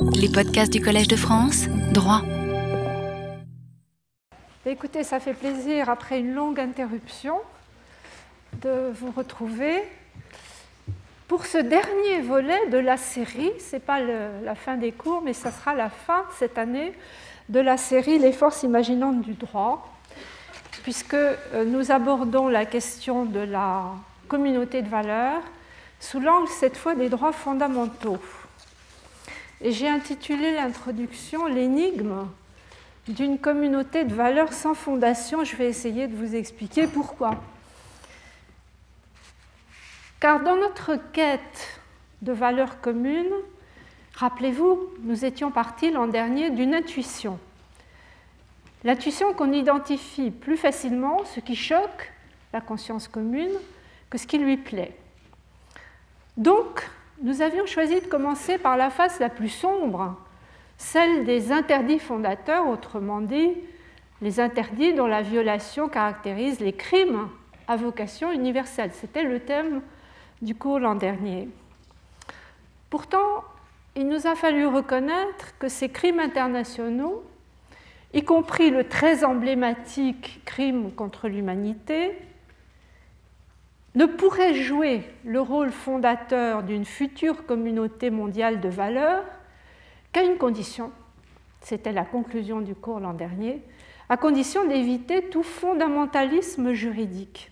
Les podcasts du Collège de France, droit. Écoutez, ça fait plaisir, après une longue interruption, de vous retrouver pour ce dernier volet de la série. Ce n'est pas la fin des cours, mais ça sera la fin cette année de la série Les forces imaginantes du droit, puisque euh, nous abordons la question de la communauté de valeurs sous l'angle cette fois des droits fondamentaux. Et j'ai intitulé l'introduction L'énigme d'une communauté de valeurs sans fondation. Je vais essayer de vous expliquer pourquoi. Car dans notre quête de valeurs communes, rappelez-vous, nous étions partis l'an dernier d'une intuition. L'intuition qu'on identifie plus facilement ce qui choque la conscience commune que ce qui lui plaît. Donc, nous avions choisi de commencer par la face la plus sombre, celle des interdits fondateurs, autrement dit, les interdits dont la violation caractérise les crimes à vocation universelle. C'était le thème du cours l'an dernier. Pourtant, il nous a fallu reconnaître que ces crimes internationaux, y compris le très emblématique crime contre l'humanité, ne pourrait jouer le rôle fondateur d'une future communauté mondiale de valeurs qu'à une condition, c'était la conclusion du cours l'an dernier, à condition d'éviter tout fondamentalisme juridique.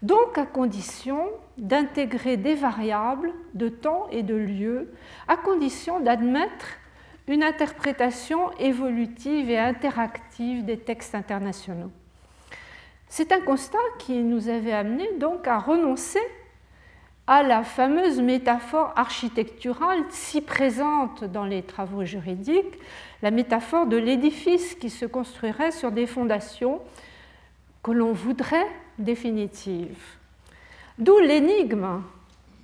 Donc à condition d'intégrer des variables de temps et de lieu, à condition d'admettre une interprétation évolutive et interactive des textes internationaux. C'est un constat qui nous avait amené donc à renoncer à la fameuse métaphore architecturale si présente dans les travaux juridiques, la métaphore de l'édifice qui se construirait sur des fondations que l'on voudrait définitives. D'où l'énigme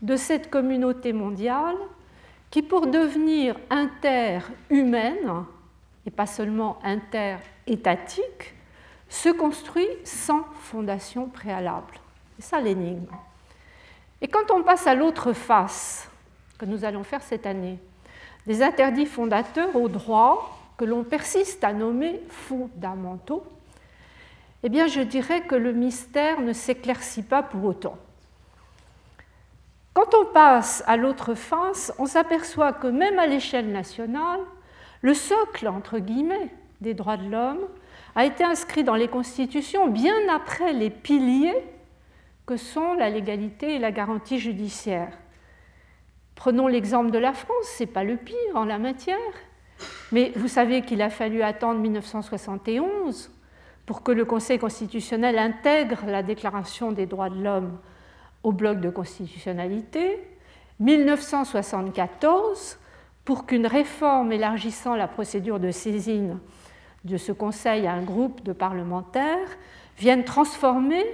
de cette communauté mondiale qui, pour devenir interhumaine, et pas seulement interétatique, se construit sans fondation préalable. C'est ça l'énigme. Et quand on passe à l'autre face, que nous allons faire cette année, des interdits fondateurs aux droits que l'on persiste à nommer fondamentaux, eh bien je dirais que le mystère ne s'éclaircit pas pour autant. Quand on passe à l'autre face, on s'aperçoit que même à l'échelle nationale, le socle, entre guillemets, des droits de l'homme a été inscrit dans les constitutions bien après les piliers que sont la légalité et la garantie judiciaire. Prenons l'exemple de la France, ce n'est pas le pire en la matière, mais vous savez qu'il a fallu attendre 1971 pour que le Conseil constitutionnel intègre la Déclaration des droits de l'homme au bloc de constitutionnalité, 1974 pour qu'une réforme élargissant la procédure de saisine de ce Conseil à un groupe de parlementaires viennent transformer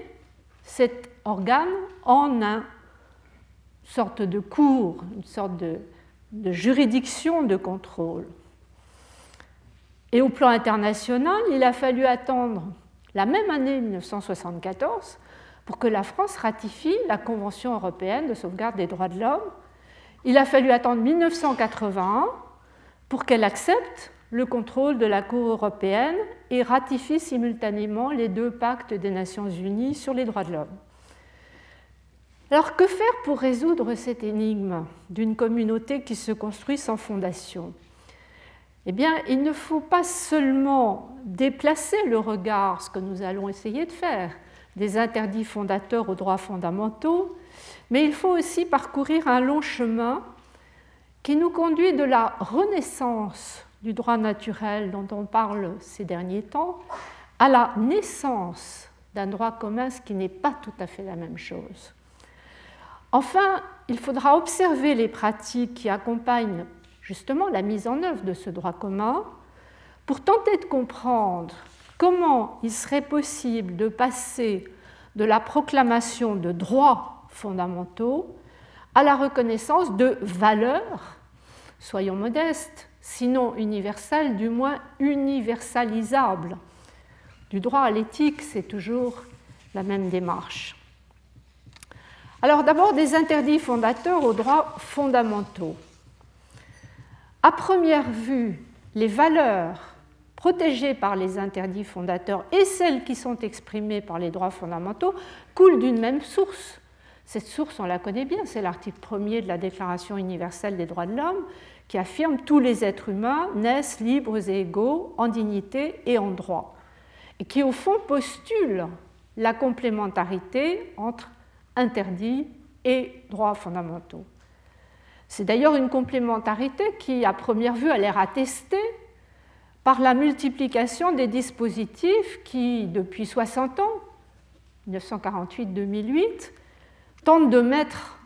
cet organe en une sorte de cour, une sorte de, de juridiction de contrôle. Et au plan international, il a fallu attendre la même année 1974 pour que la France ratifie la Convention européenne de sauvegarde des droits de l'homme. Il a fallu attendre 1981 pour qu'elle accepte le contrôle de la Cour européenne et ratifie simultanément les deux pactes des Nations Unies sur les droits de l'homme. Alors que faire pour résoudre cette énigme d'une communauté qui se construit sans fondation? Eh bien, il ne faut pas seulement déplacer le regard, ce que nous allons essayer de faire, des interdits fondateurs aux droits fondamentaux, mais il faut aussi parcourir un long chemin qui nous conduit de la renaissance du droit naturel dont on parle ces derniers temps à la naissance d'un droit commun, ce qui n'est pas tout à fait la même chose. Enfin, il faudra observer les pratiques qui accompagnent justement la mise en œuvre de ce droit commun pour tenter de comprendre comment il serait possible de passer de la proclamation de droits fondamentaux à la reconnaissance de valeurs, soyons modestes, sinon universel, du moins universalisable. Du droit à l'éthique, c'est toujours la même démarche. Alors d'abord des interdits fondateurs aux droits fondamentaux. À première vue, les valeurs protégées par les interdits fondateurs et celles qui sont exprimées par les droits fondamentaux coulent d'une même source. Cette source, on la connaît bien, c'est l'article 1er de la Déclaration universelle des droits de l'homme qui affirme tous les êtres humains naissent libres et égaux en dignité et en droit, et qui au fond postule la complémentarité entre interdits et droits fondamentaux. C'est d'ailleurs une complémentarité qui, à première vue, a l'air attestée par la multiplication des dispositifs qui, depuis 60 ans, 1948-2008, tentent de mettre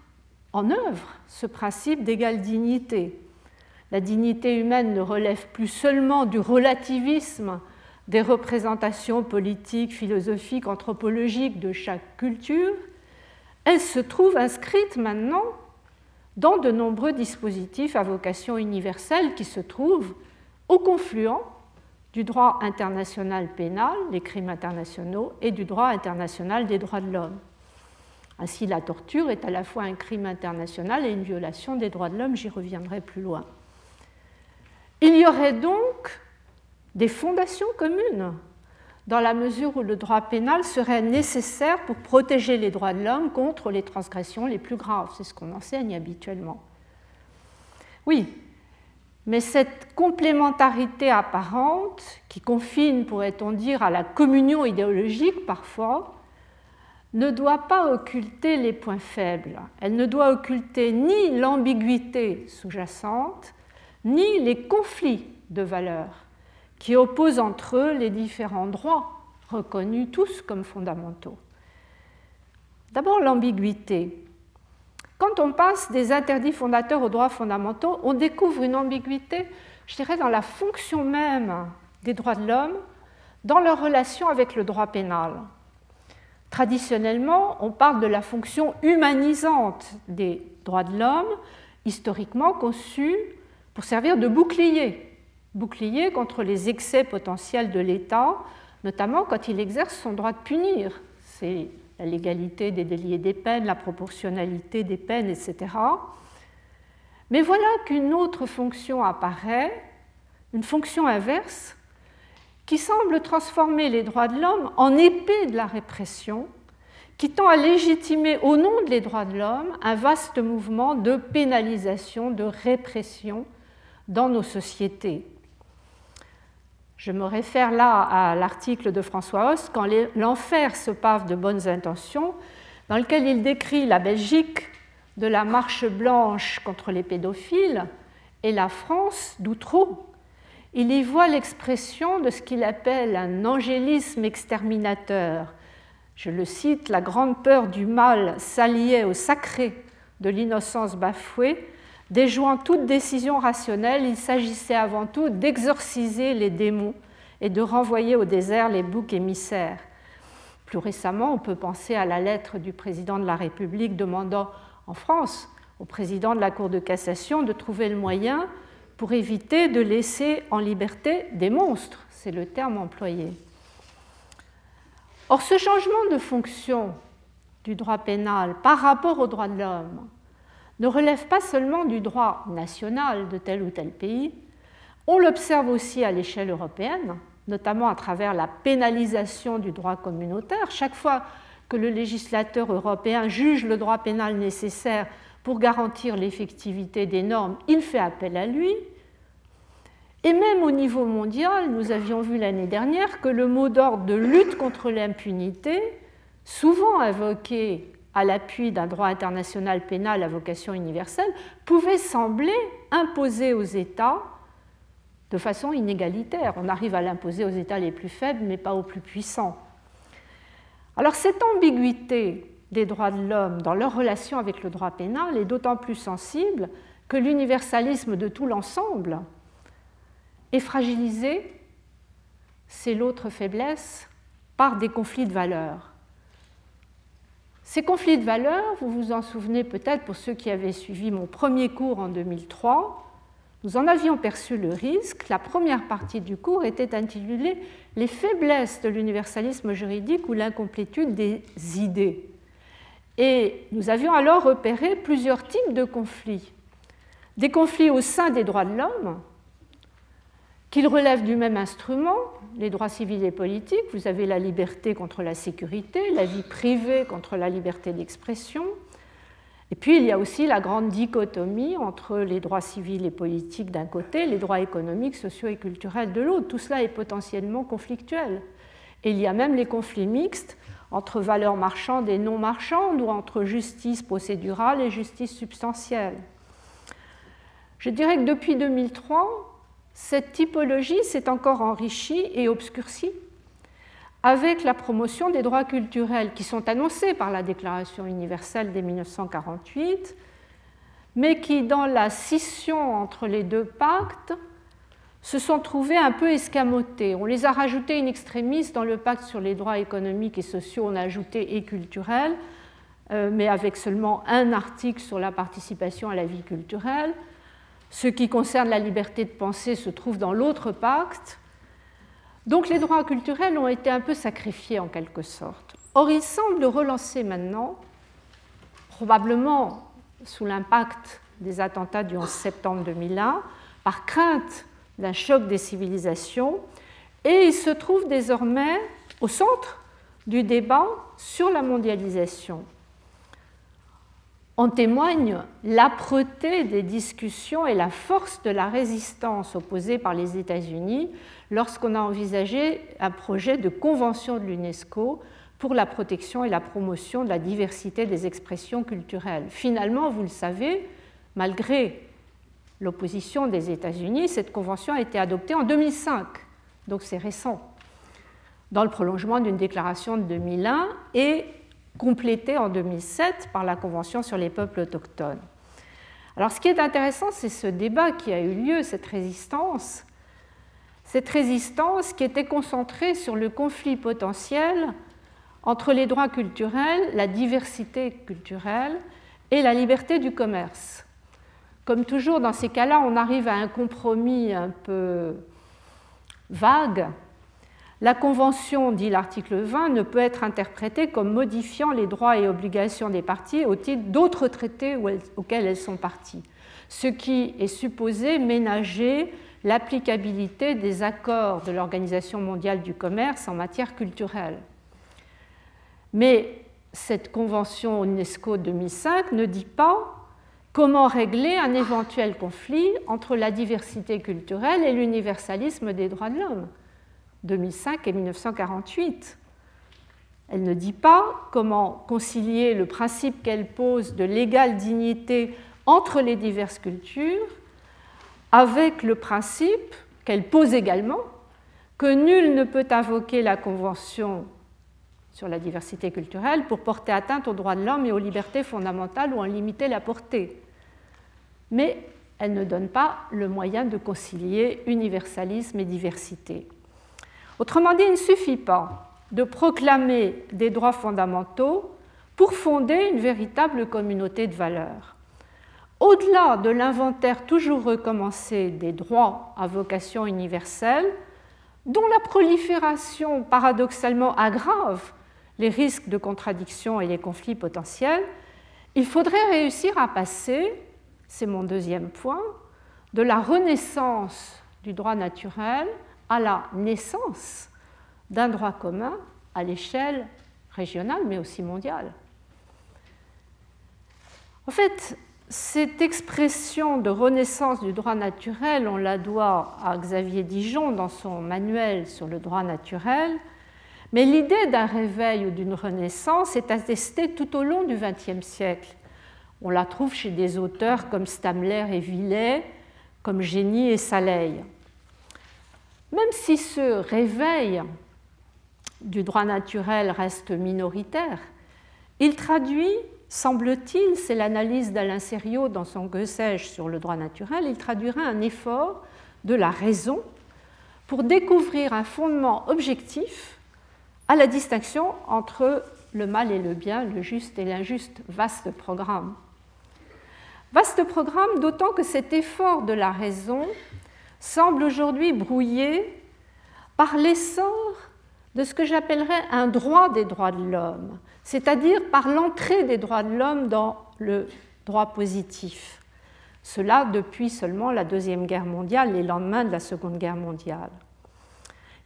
en œuvre ce principe d'égale dignité. La dignité humaine ne relève plus seulement du relativisme des représentations politiques, philosophiques, anthropologiques de chaque culture, elle se trouve inscrite maintenant dans de nombreux dispositifs à vocation universelle qui se trouvent au confluent du droit international pénal, les crimes internationaux, et du droit international des droits de l'homme. Ainsi, la torture est à la fois un crime international et une violation des droits de l'homme, j'y reviendrai plus loin. Il y aurait donc des fondations communes dans la mesure où le droit pénal serait nécessaire pour protéger les droits de l'homme contre les transgressions les plus graves. C'est ce qu'on enseigne habituellement. Oui, mais cette complémentarité apparente, qui confine, pourrait-on dire, à la communion idéologique parfois, ne doit pas occulter les points faibles. Elle ne doit occulter ni l'ambiguïté sous-jacente, ni les conflits de valeurs qui opposent entre eux les différents droits reconnus tous comme fondamentaux. D'abord l'ambiguïté. Quand on passe des interdits fondateurs aux droits fondamentaux, on découvre une ambiguïté, je dirais, dans la fonction même des droits de l'homme, dans leur relation avec le droit pénal. Traditionnellement, on parle de la fonction humanisante des droits de l'homme, historiquement conçue pour servir de bouclier, bouclier contre les excès potentiels de l'État, notamment quand il exerce son droit de punir. C'est la légalité des délits et des peines, la proportionnalité des peines, etc. Mais voilà qu'une autre fonction apparaît, une fonction inverse, qui semble transformer les droits de l'homme en épée de la répression, qui tend à légitimer au nom des droits de l'homme un vaste mouvement de pénalisation, de répression dans nos sociétés. Je me réfère là à l'article de François Host, quand l'enfer se pave de bonnes intentions, dans lequel il décrit la Belgique de la marche blanche contre les pédophiles et la France d'Outreau. Il y voit l'expression de ce qu'il appelle un angélisme exterminateur. Je le cite, la grande peur du mal s'alliait au sacré de l'innocence bafouée Déjouant toute décision rationnelle, il s'agissait avant tout d'exorciser les démons et de renvoyer au désert les boucs émissaires. Plus récemment, on peut penser à la lettre du président de la République demandant en France au président de la Cour de cassation de trouver le moyen pour éviter de laisser en liberté des monstres, c'est le terme employé. Or, ce changement de fonction du droit pénal par rapport au droit de l'homme ne relève pas seulement du droit national de tel ou tel pays, on l'observe aussi à l'échelle européenne, notamment à travers la pénalisation du droit communautaire. Chaque fois que le législateur européen juge le droit pénal nécessaire pour garantir l'effectivité des normes, il fait appel à lui. Et même au niveau mondial, nous avions vu l'année dernière que le mot d'ordre de lutte contre l'impunité, souvent invoqué à l'appui d'un droit international pénal à vocation universelle, pouvait sembler imposer aux États de façon inégalitaire. On arrive à l'imposer aux États les plus faibles, mais pas aux plus puissants. Alors cette ambiguïté des droits de l'homme dans leur relation avec le droit pénal est d'autant plus sensible que l'universalisme de tout l'ensemble est fragilisé, c'est l'autre faiblesse, par des conflits de valeurs. Ces conflits de valeurs, vous vous en souvenez peut-être pour ceux qui avaient suivi mon premier cours en 2003, nous en avions perçu le risque. La première partie du cours était intitulée Les faiblesses de l'universalisme juridique ou l'incomplétude des idées. Et nous avions alors repéré plusieurs types de conflits. des conflits au sein des droits de l'homme, qu'ils relèvent du même instrument, les droits civils et politiques. Vous avez la liberté contre la sécurité, la vie privée contre la liberté d'expression. Et puis il y a aussi la grande dichotomie entre les droits civils et politiques d'un côté, les droits économiques, sociaux et culturels de l'autre. Tout cela est potentiellement conflictuel. Et il y a même les conflits mixtes entre valeurs marchandes et non marchandes, ou entre justice procédurale et justice substantielle. Je dirais que depuis 2003, cette typologie s'est encore enrichie et obscurcie avec la promotion des droits culturels qui sont annoncés par la Déclaration universelle de 1948, mais qui, dans la scission entre les deux pactes, se sont trouvés un peu escamotés. On les a rajoutés in extremis dans le pacte sur les droits économiques et sociaux, on a ajouté et culturels, euh, mais avec seulement un article sur la participation à la vie culturelle. Ce qui concerne la liberté de penser se trouve dans l'autre pacte. Donc les droits culturels ont été un peu sacrifiés en quelque sorte. Or, il semble relancer maintenant, probablement sous l'impact des attentats du 11 septembre 2001, par crainte d'un choc des civilisations, et il se trouve désormais au centre du débat sur la mondialisation. En témoigne l'âpreté des discussions et la force de la résistance opposée par les États-Unis lorsqu'on a envisagé un projet de convention de l'UNESCO pour la protection et la promotion de la diversité des expressions culturelles. Finalement, vous le savez, malgré l'opposition des États-Unis, cette convention a été adoptée en 2005, donc c'est récent, dans le prolongement d'une déclaration de 2001 et complétée en 2007 par la Convention sur les peuples autochtones. Alors ce qui est intéressant, c'est ce débat qui a eu lieu, cette résistance, cette résistance qui était concentrée sur le conflit potentiel entre les droits culturels, la diversité culturelle et la liberté du commerce. Comme toujours dans ces cas-là, on arrive à un compromis un peu vague la Convention, dit l'article 20, ne peut être interprétée comme modifiant les droits et obligations des parties au titre d'autres traités auxquels elles sont parties, ce qui est supposé ménager l'applicabilité des accords de l'Organisation mondiale du commerce en matière culturelle. Mais cette convention UNESCO 2005 ne dit pas comment régler un éventuel conflit entre la diversité culturelle et l'universalisme des droits de l'homme. 2005 et 1948. Elle ne dit pas comment concilier le principe qu'elle pose de l'égale dignité entre les diverses cultures avec le principe qu'elle pose également que nul ne peut invoquer la Convention sur la diversité culturelle pour porter atteinte aux droits de l'homme et aux libertés fondamentales ou en limiter la portée. Mais elle ne donne pas le moyen de concilier universalisme et diversité. Autrement dit, il ne suffit pas de proclamer des droits fondamentaux pour fonder une véritable communauté de valeurs. Au-delà de l'inventaire toujours recommencé des droits à vocation universelle, dont la prolifération paradoxalement aggrave les risques de contradiction et les conflits potentiels, il faudrait réussir à passer, c'est mon deuxième point, de la renaissance du droit naturel à la naissance d'un droit commun à l'échelle régionale, mais aussi mondiale. En fait, cette expression de renaissance du droit naturel, on la doit à Xavier Dijon dans son manuel sur le droit naturel, mais l'idée d'un réveil ou d'une renaissance est attestée tout au long du XXe siècle. On la trouve chez des auteurs comme Stamler et Villet, comme Génie et Saleil. Même si ce réveil du droit naturel reste minoritaire, il traduit, semble-t-il, c'est l'analyse d'Alain Serriot dans son Que sur le droit naturel, il traduirait un effort de la raison pour découvrir un fondement objectif à la distinction entre le mal et le bien, le juste et l'injuste. Vaste programme. Vaste programme, d'autant que cet effort de la raison semble aujourd'hui brouillé par l'essor de ce que j'appellerais un droit des droits de l'homme, c'est-à-dire par l'entrée des droits de l'homme dans le droit positif. Cela depuis seulement la Deuxième Guerre mondiale, les lendemains de la Seconde Guerre mondiale.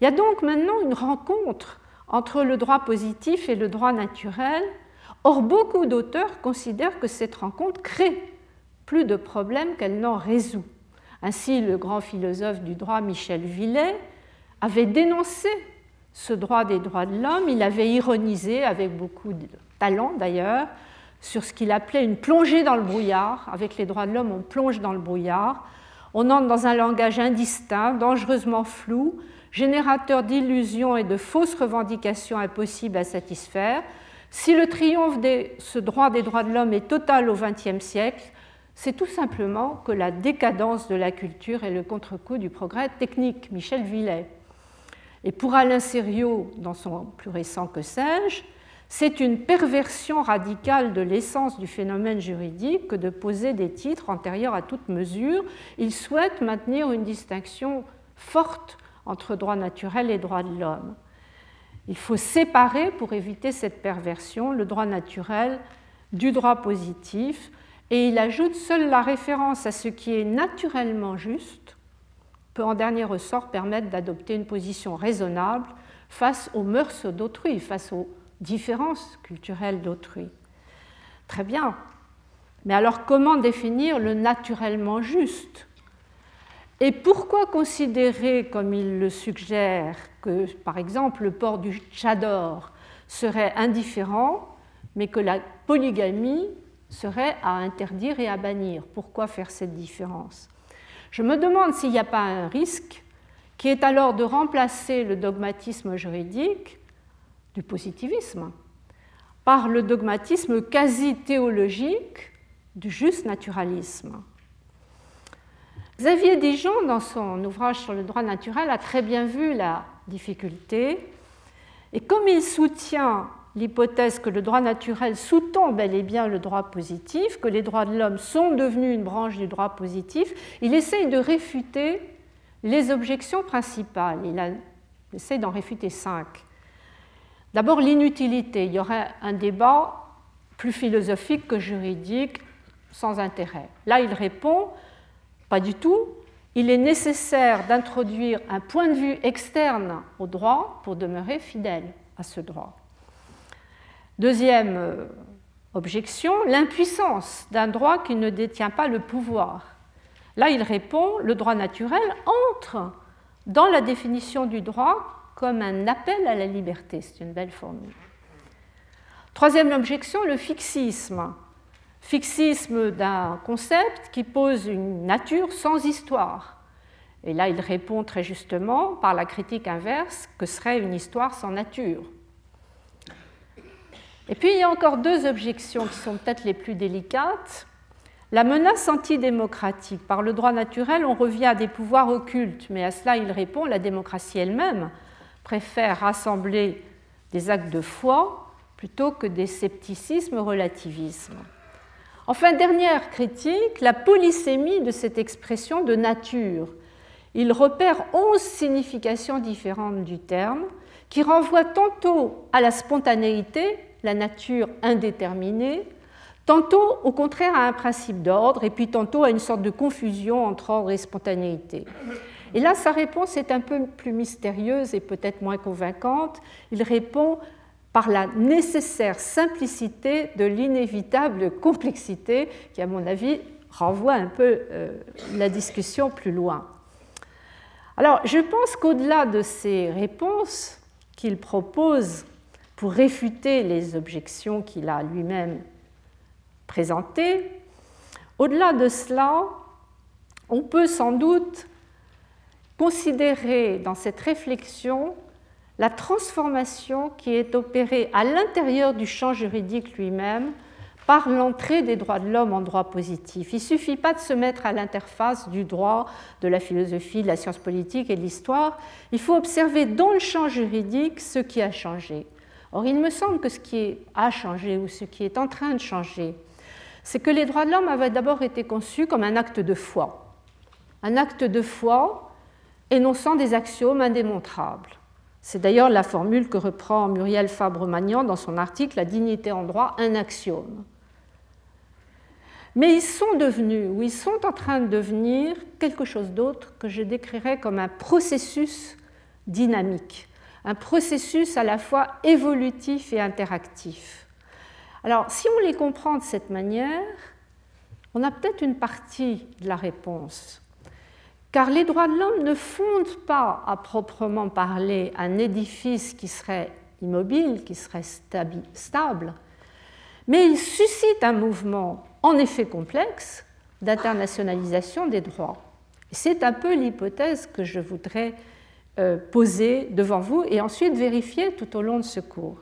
Il y a donc maintenant une rencontre entre le droit positif et le droit naturel. Or, beaucoup d'auteurs considèrent que cette rencontre crée plus de problèmes qu'elle n'en résout. Ainsi, le grand philosophe du droit Michel Villet avait dénoncé ce droit des droits de l'homme, il avait ironisé avec beaucoup de talent d'ailleurs sur ce qu'il appelait une plongée dans le brouillard. Avec les droits de l'homme, on plonge dans le brouillard. On entre dans un langage indistinct, dangereusement flou, générateur d'illusions et de fausses revendications impossibles à satisfaire. Si le triomphe de ce droit des droits de l'homme est total au XXe siècle, c'est tout simplement que la décadence de la culture est le contre-coup du progrès technique. Michel Villet. Et pour Alain Sériot, dans son plus récent Que sais-je, c'est une perversion radicale de l'essence du phénomène juridique que de poser des titres antérieurs à toute mesure. Il souhaite maintenir une distinction forte entre droit naturel et droit de l'homme. Il faut séparer, pour éviter cette perversion, le droit naturel du droit positif, et il ajoute seule la référence à ce qui est naturellement juste peut en dernier ressort permettre d'adopter une position raisonnable face aux mœurs d'autrui, face aux différences culturelles d'autrui. Très bien. Mais alors comment définir le naturellement juste? Et pourquoi considérer, comme il le suggère, que par exemple le port du tchador serait indifférent, mais que la polygamie serait à interdire et à bannir Pourquoi faire cette différence? Je me demande s'il n'y a pas un risque qui est alors de remplacer le dogmatisme juridique du positivisme par le dogmatisme quasi théologique du juste naturalisme. Xavier Dijon, dans son ouvrage sur le droit naturel, a très bien vu la difficulté. Et comme il soutient l'hypothèse que le droit naturel sous-tend bel et bien le droit positif, que les droits de l'homme sont devenus une branche du droit positif, il essaye de réfuter les objections principales. Il, essaye d'en réfuter cinq. D'abord, l'inutilité. Il y aurait un débat plus philosophique que juridique, sans intérêt. Là, il répond, pas du tout. Il est nécessaire d'introduire un point de vue externe au droit pour demeurer fidèle à ce droit. Deuxième euh, objection, l'impuissance d'un droit qui ne détient pas le pouvoir. Là, il répond, le droit naturel entre dans la définition du droit comme un appel à la liberté. C'est une belle formule. Troisième objection, le fixisme. Fixisme d'un concept qui pose une nature sans histoire. Et là, il répond très justement par la critique inverse que serait une histoire sans nature. Et puis, il y a encore deux objections qui sont peut-être les plus délicates. La menace antidémocratique. Par le droit naturel, on revient à des pouvoirs occultes, mais à cela, il répond la démocratie elle-même préfère rassembler des actes de foi plutôt que des scepticismes relativismes. Enfin, dernière critique, la polysémie de cette expression de nature. Il repère onze significations différentes du terme qui renvoient tantôt à la spontanéité, la nature indéterminée, tantôt au contraire à un principe d'ordre, et puis tantôt à une sorte de confusion entre ordre et spontanéité. Et là, sa réponse est un peu plus mystérieuse et peut-être moins convaincante. Il répond par la nécessaire simplicité de l'inévitable complexité, qui, à mon avis, renvoie un peu euh, la discussion plus loin. Alors, je pense qu'au-delà de ces réponses qu'il propose pour réfuter les objections qu'il a lui-même présentées, au-delà de cela, on peut sans doute considérer dans cette réflexion la transformation qui est opérée à l'intérieur du champ juridique lui-même par l'entrée des droits de l'homme en droit positif. Il ne suffit pas de se mettre à l'interface du droit, de la philosophie, de la science politique et de l'histoire. Il faut observer dans le champ juridique ce qui a changé. Or, il me semble que ce qui a changé ou ce qui est en train de changer, c'est que les droits de l'homme avaient d'abord été conçus comme un acte de foi. Un acte de foi énonçant des axiomes indémontrables. C'est d'ailleurs la formule que reprend Muriel Fabre-Magnan dans son article La dignité en droit, un axiome. mais ils sont devenus, ou ils sont en train de devenir quelque chose d'autre que je décrirais comme un processus dynamique, un processus à la fois évolutif et interactif. Alors, si on les comprend de cette manière, on a peut-être une partie de la réponse. Car les droits de l'homme ne fondent pas, à proprement parler, un édifice qui serait immobile, qui serait stable, mais ils suscitent un mouvement en effet complexe d'internationalisation des droits. C'est un peu l'hypothèse que je voudrais euh, poser devant vous et ensuite vérifier tout au long de ce cours.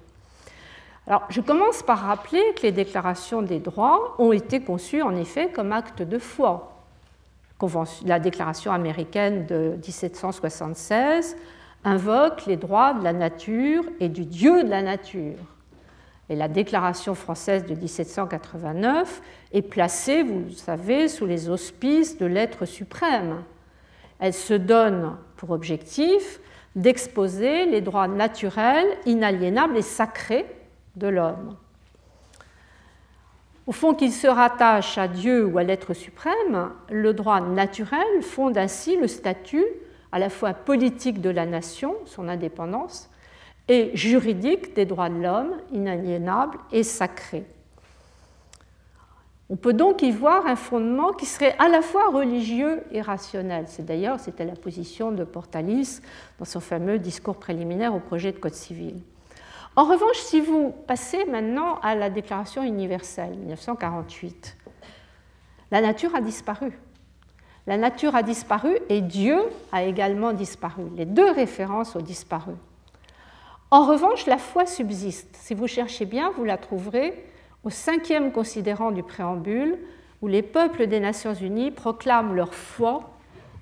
Alors, je commence par rappeler que les déclarations des droits ont été conçues en effet comme actes de foi. La déclaration américaine de 1776 invoque les droits de la nature et du Dieu de la nature. Et la déclaration française de 1789 est placée, vous savez, sous les auspices de l'être suprême. Elle se donne pour objectif d'exposer les droits naturels, inaliénables et sacrés de l'homme. Au fond, qu'il se rattache à Dieu ou à l'être suprême, le droit naturel fonde ainsi le statut à la fois politique de la nation, son indépendance, et juridique des droits de l'homme, inaliénables et sacrés. On peut donc y voir un fondement qui serait à la fois religieux et rationnel. C'est d'ailleurs c'était la position de Portalis dans son fameux discours préliminaire au projet de code civil. En revanche, si vous passez maintenant à la Déclaration universelle 1948, la nature a disparu. La nature a disparu et Dieu a également disparu. Les deux références ont disparu. En revanche, la foi subsiste. Si vous cherchez bien, vous la trouverez au cinquième considérant du préambule, où les peuples des Nations Unies proclament leur foi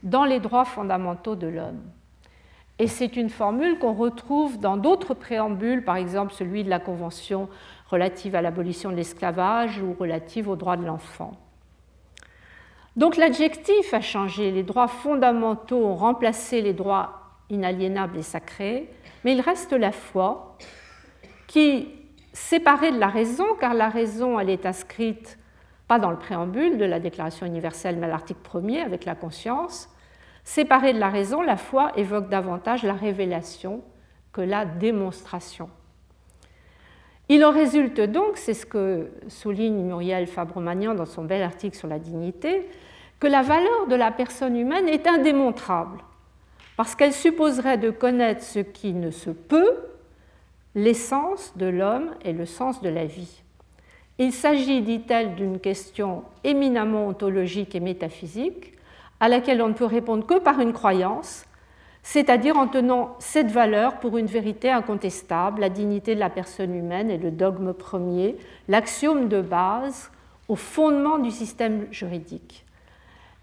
dans les droits fondamentaux de l'homme. Et c'est une formule qu'on retrouve dans d'autres préambules, par exemple celui de la Convention relative à l'abolition de l'esclavage ou relative aux droits de l'enfant. Donc l'adjectif a changé, les droits fondamentaux ont remplacé les droits inaliénables et sacrés, mais il reste la foi qui, séparée de la raison, car la raison, elle est inscrite pas dans le préambule de la Déclaration universelle, mais à l'article 1er avec la conscience, séparée de la raison, la foi évoque davantage la révélation que la démonstration. Il en résulte donc, c'est ce que souligne Muriel Fabre-Magnan dans son bel article sur la dignité, que la valeur de la personne humaine est indémontrable parce qu'elle supposerait de connaître ce qui ne se peut, l'essence de l'homme et le sens de la vie. Il s'agit, dit-elle, d'une question éminemment ontologique et métaphysique, à laquelle on ne peut répondre que par une croyance, c'est-à-dire en tenant cette valeur pour une vérité incontestable, la dignité de la personne humaine et le dogme premier, l'axiome de base au fondement du système juridique.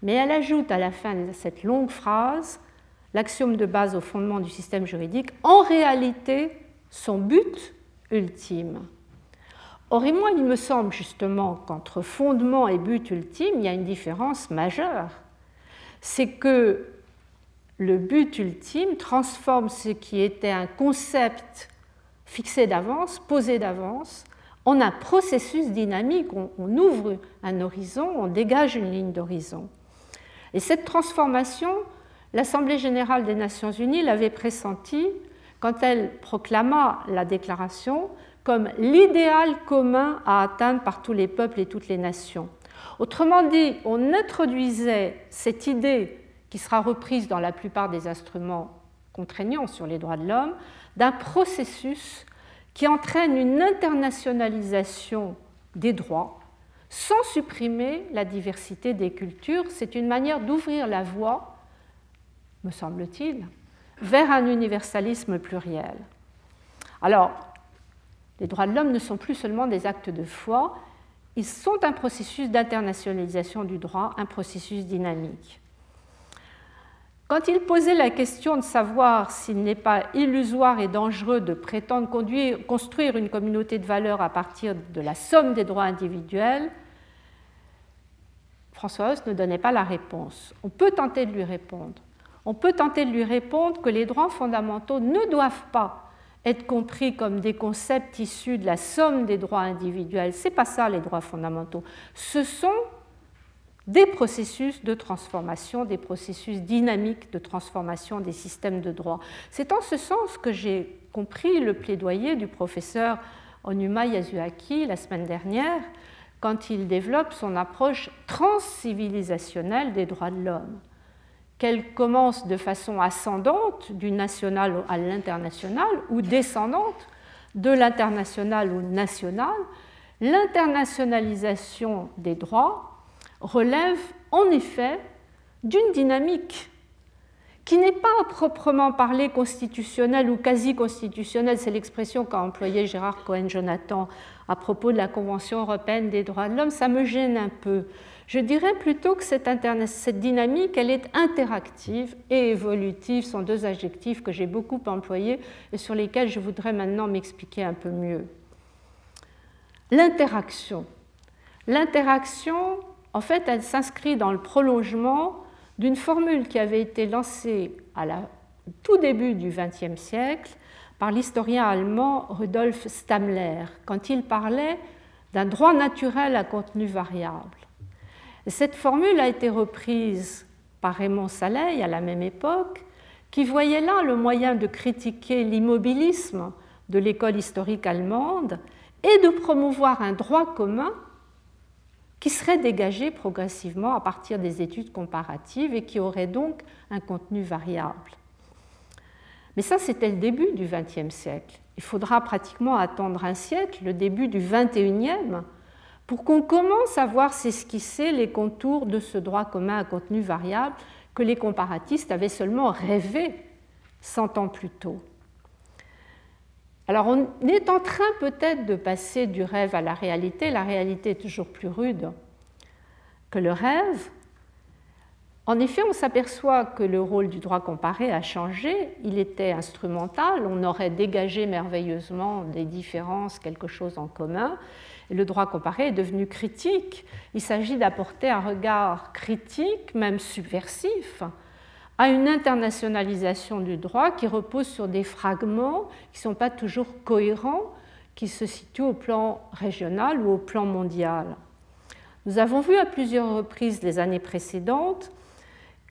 Mais elle ajoute à la fin de cette longue phrase l'axiome de base au fondement du système juridique, en réalité son but ultime. Or, et moi, il me semble justement qu'entre fondement et but ultime, il y a une différence majeure. C'est que le but ultime transforme ce qui était un concept fixé d'avance, posé d'avance, en un processus dynamique. On, on, ouvre un horizon, on dégage une ligne d'horizon. Et cette transformation, L'Assemblée générale des Nations unies l'avait pressenti quand elle proclama la déclaration comme l'idéal commun à atteindre par tous les peuples et toutes les nations. Autrement dit, on introduisait cette idée qui sera reprise dans la plupart des instruments contraignants sur les droits de l'homme, d'un processus qui entraîne une internationalisation des droits sans supprimer la diversité des cultures. C'est une manière d'ouvrir la voie me semble-t-il, vers un universalisme pluriel. Alors, les droits de l'homme ne sont plus seulement des actes de foi, ils sont un processus d'internationalisation du droit, un processus dynamique. Quand il posait la question de savoir s'il n'est pas illusoire et dangereux de prétendre construire une communauté de valeurs à partir de la somme des droits individuels, François Host ne donnait pas la réponse. On peut tenter de lui répondre on peut tenter de lui répondre que les droits fondamentaux ne doivent pas être compris comme des concepts issus de la somme des droits individuels. Ce n'est pas ça les droits fondamentaux. Ce sont des processus de transformation, des processus dynamiques de transformation des systèmes de droit. C'est en ce sens que j'ai compris le plaidoyer du professeur Onuma Yasuaki la semaine dernière quand il développe son approche transcivilisationnelle des droits de l'homme, qu'elle commence de façon ascendante du national à l'international ou descendante de l'international au national, l'internationalisation des droits relève en effet d'une dynamique qui n'est pas proprement parlée constitutionnelle ou quasi constitutionnelle, c'est l'expression qu'a employée Gérard Cohen-Jonathan à propos de la Convention européenne des droits de l'homme, ça me gêne un peu. Je dirais plutôt que cette, dynamique, elle est interactive et évolutive, sont deux adjectifs que j'ai beaucoup employés et sur lesquels je voudrais maintenant m'expliquer un peu mieux. L'interaction. L'interaction, en fait, elle s'inscrit dans le prolongement d'une formule qui avait été lancée à tout début du XXe siècle par l'historien allemand Rudolf Stammler, quand il parlait d'un droit naturel à contenu variable. Cette formule a été reprise par Raymond Saleil à la même époque, qui voyait là le moyen de critiquer l'immobilisme de l'école historique allemande et de promouvoir un droit commun qui serait dégagé progressivement à partir des études comparatives et qui aurait donc un contenu variable. Mais ça, c'était le début du XXe siècle. Il faudra pratiquement attendre un siècle, le début du XXIe, pour qu'on commence à voir s'esquisser les contours de ce droit commun à contenu variable que les comparatistes avaient seulement rêvé cent ans plus tôt. Alors on est en train peut-être de passer du rêve à la réalité. La réalité est toujours plus rude que le rêve. En effet, on s'aperçoit que le rôle du droit comparé a changé. Il était instrumental, on aurait dégagé merveilleusement des différences, quelque chose en commun. Le droit comparé est devenu critique. Il s'agit d'apporter un regard critique, même subversif, à une internationalisation du droit qui repose sur des fragments qui ne sont pas toujours cohérents, qui se situent au plan régional ou au plan mondial. Nous avons vu à plusieurs reprises les années précédentes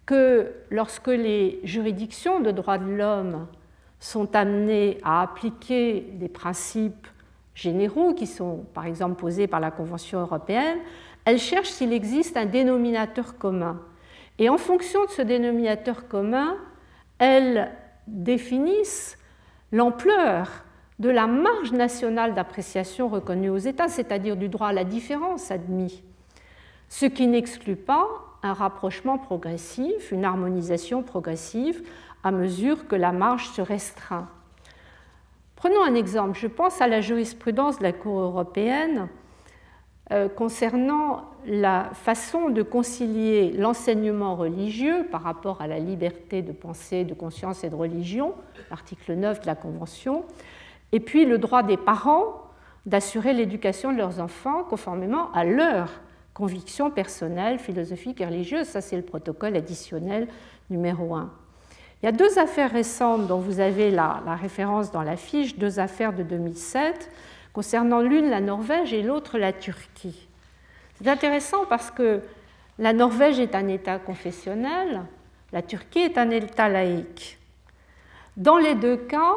que lorsque les juridictions de droits de l'homme sont amenées à appliquer des principes généraux qui sont par exemple posés par la Convention européenne, elles cherchent s'il existe un dénominateur commun. Et en fonction de ce dénominateur commun, elles définissent l'ampleur de la marge nationale d'appréciation reconnue aux États, c'est-à-dire du droit à la différence admis, ce qui n'exclut pas un rapprochement progressif, une harmonisation progressive à mesure que la marge se restreint. Prenons un exemple, je pense à la jurisprudence de la Cour européenne euh, concernant la façon de concilier l'enseignement religieux par rapport à la liberté de pensée, de conscience et de religion, l'article 9 de la Convention, et puis le droit des parents d'assurer l'éducation de leurs enfants conformément à leurs convictions personnelles, philosophiques et religieuses. Ça, c'est le protocole additionnel numéro 1. Il y a deux affaires récentes dont vous avez la, référence dans la fiche, deux affaires de 2007 concernant l'une la Norvège et l'autre la Turquie. C'est intéressant parce que la Norvège est un État confessionnel, la Turquie est un État laïque. Dans les deux cas,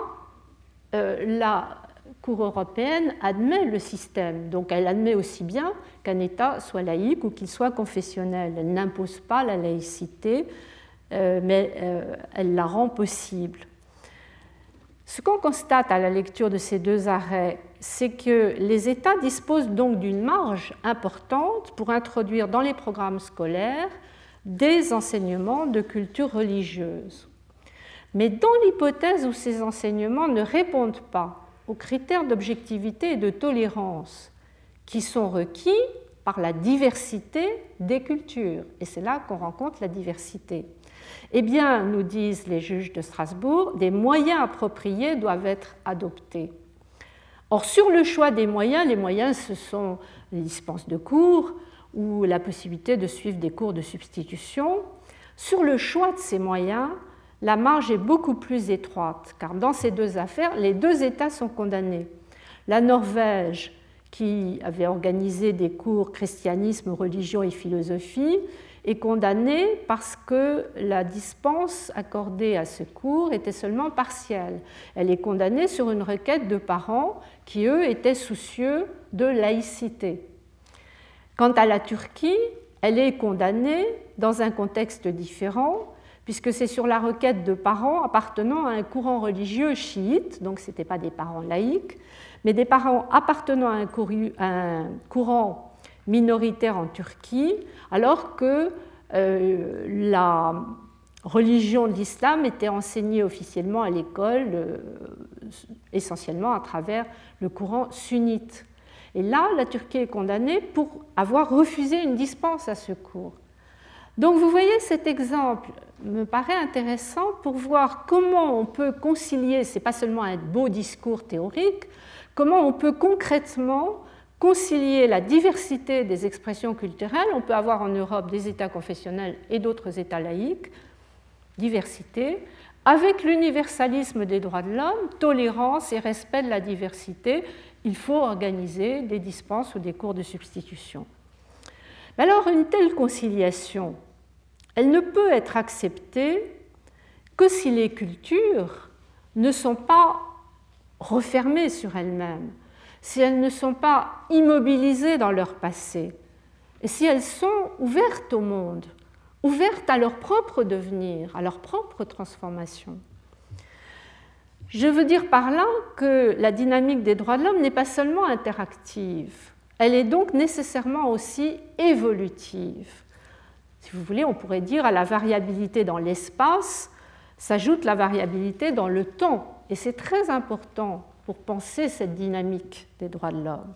euh, la Cour européenne admet le système, donc elle admet aussi bien qu'un État soit laïque ou qu'il soit confessionnel. Elle n'impose pas la laïcité, mais euh, elle la rend possible. Ce qu'on constate à la lecture de ces deux arrêts, c'est que les États disposent donc d'une marge importante pour introduire dans les programmes scolaires des enseignements de culture religieuse. Mais dans l'hypothèse où ces enseignements ne répondent pas aux critères d'objectivité et de tolérance qui sont requis par la diversité des cultures, et c'est là qu'on rencontre la diversité, eh bien, nous disent les juges de Strasbourg, des moyens appropriés doivent être adoptés. Or, sur le choix des moyens, les moyens, ce sont les dispenses de cours ou la possibilité de suivre des cours de substitution. Sur le choix de ces moyens, la marge est beaucoup plus étroite, car dans ces deux affaires, les deux États sont condamnés. La Norvège, qui avait organisé des cours christianisme, religion et philosophie, est condamnée parce que la dispense accordée à ce cours était seulement partielle. Elle est condamnée sur une requête de parents qui, eux, étaient soucieux de laïcité. Quant à la Turquie, elle est condamnée dans un contexte différent, puisque c'est sur la requête de parents appartenant à un courant religieux chiite, donc ce n'étaient pas des parents laïcs, mais des parents appartenant à un courant minoritaire en Turquie, alors que euh, la religion de l'islam était enseignée officiellement à l'école, euh, essentiellement à travers le courant sunnite. Et là, la Turquie est condamnée pour avoir refusé une dispense à ce cours. Donc vous voyez, cet exemple me paraît intéressant pour voir comment on peut concilier, ce n'est pas seulement un beau discours théorique, comment on peut concrètement concilier la diversité des expressions culturelles. On peut avoir en Europe des États confessionnels et d'autres États laïques, diversité, avec l'universalisme des droits de l'homme, tolérance et respect de la diversité. Il faut organiser des dispenses ou des cours de substitution. Alors une telle conciliation, elle ne peut être acceptée que si les cultures ne sont pas refermées sur elles-mêmes, si elles ne sont pas immobilisées dans leur passé, et si elles sont ouvertes au monde, ouvertes à leur propre devenir, à leur propre transformation. Je veux dire par là que la dynamique des droits de l'homme n'est pas seulement interactive, elle est donc nécessairement aussi évolutive. Si vous voulez, on pourrait dire à la variabilité dans l'espace s'ajoute la variabilité dans le temps. Et c'est très important pour penser cette dynamique des droits de l'homme.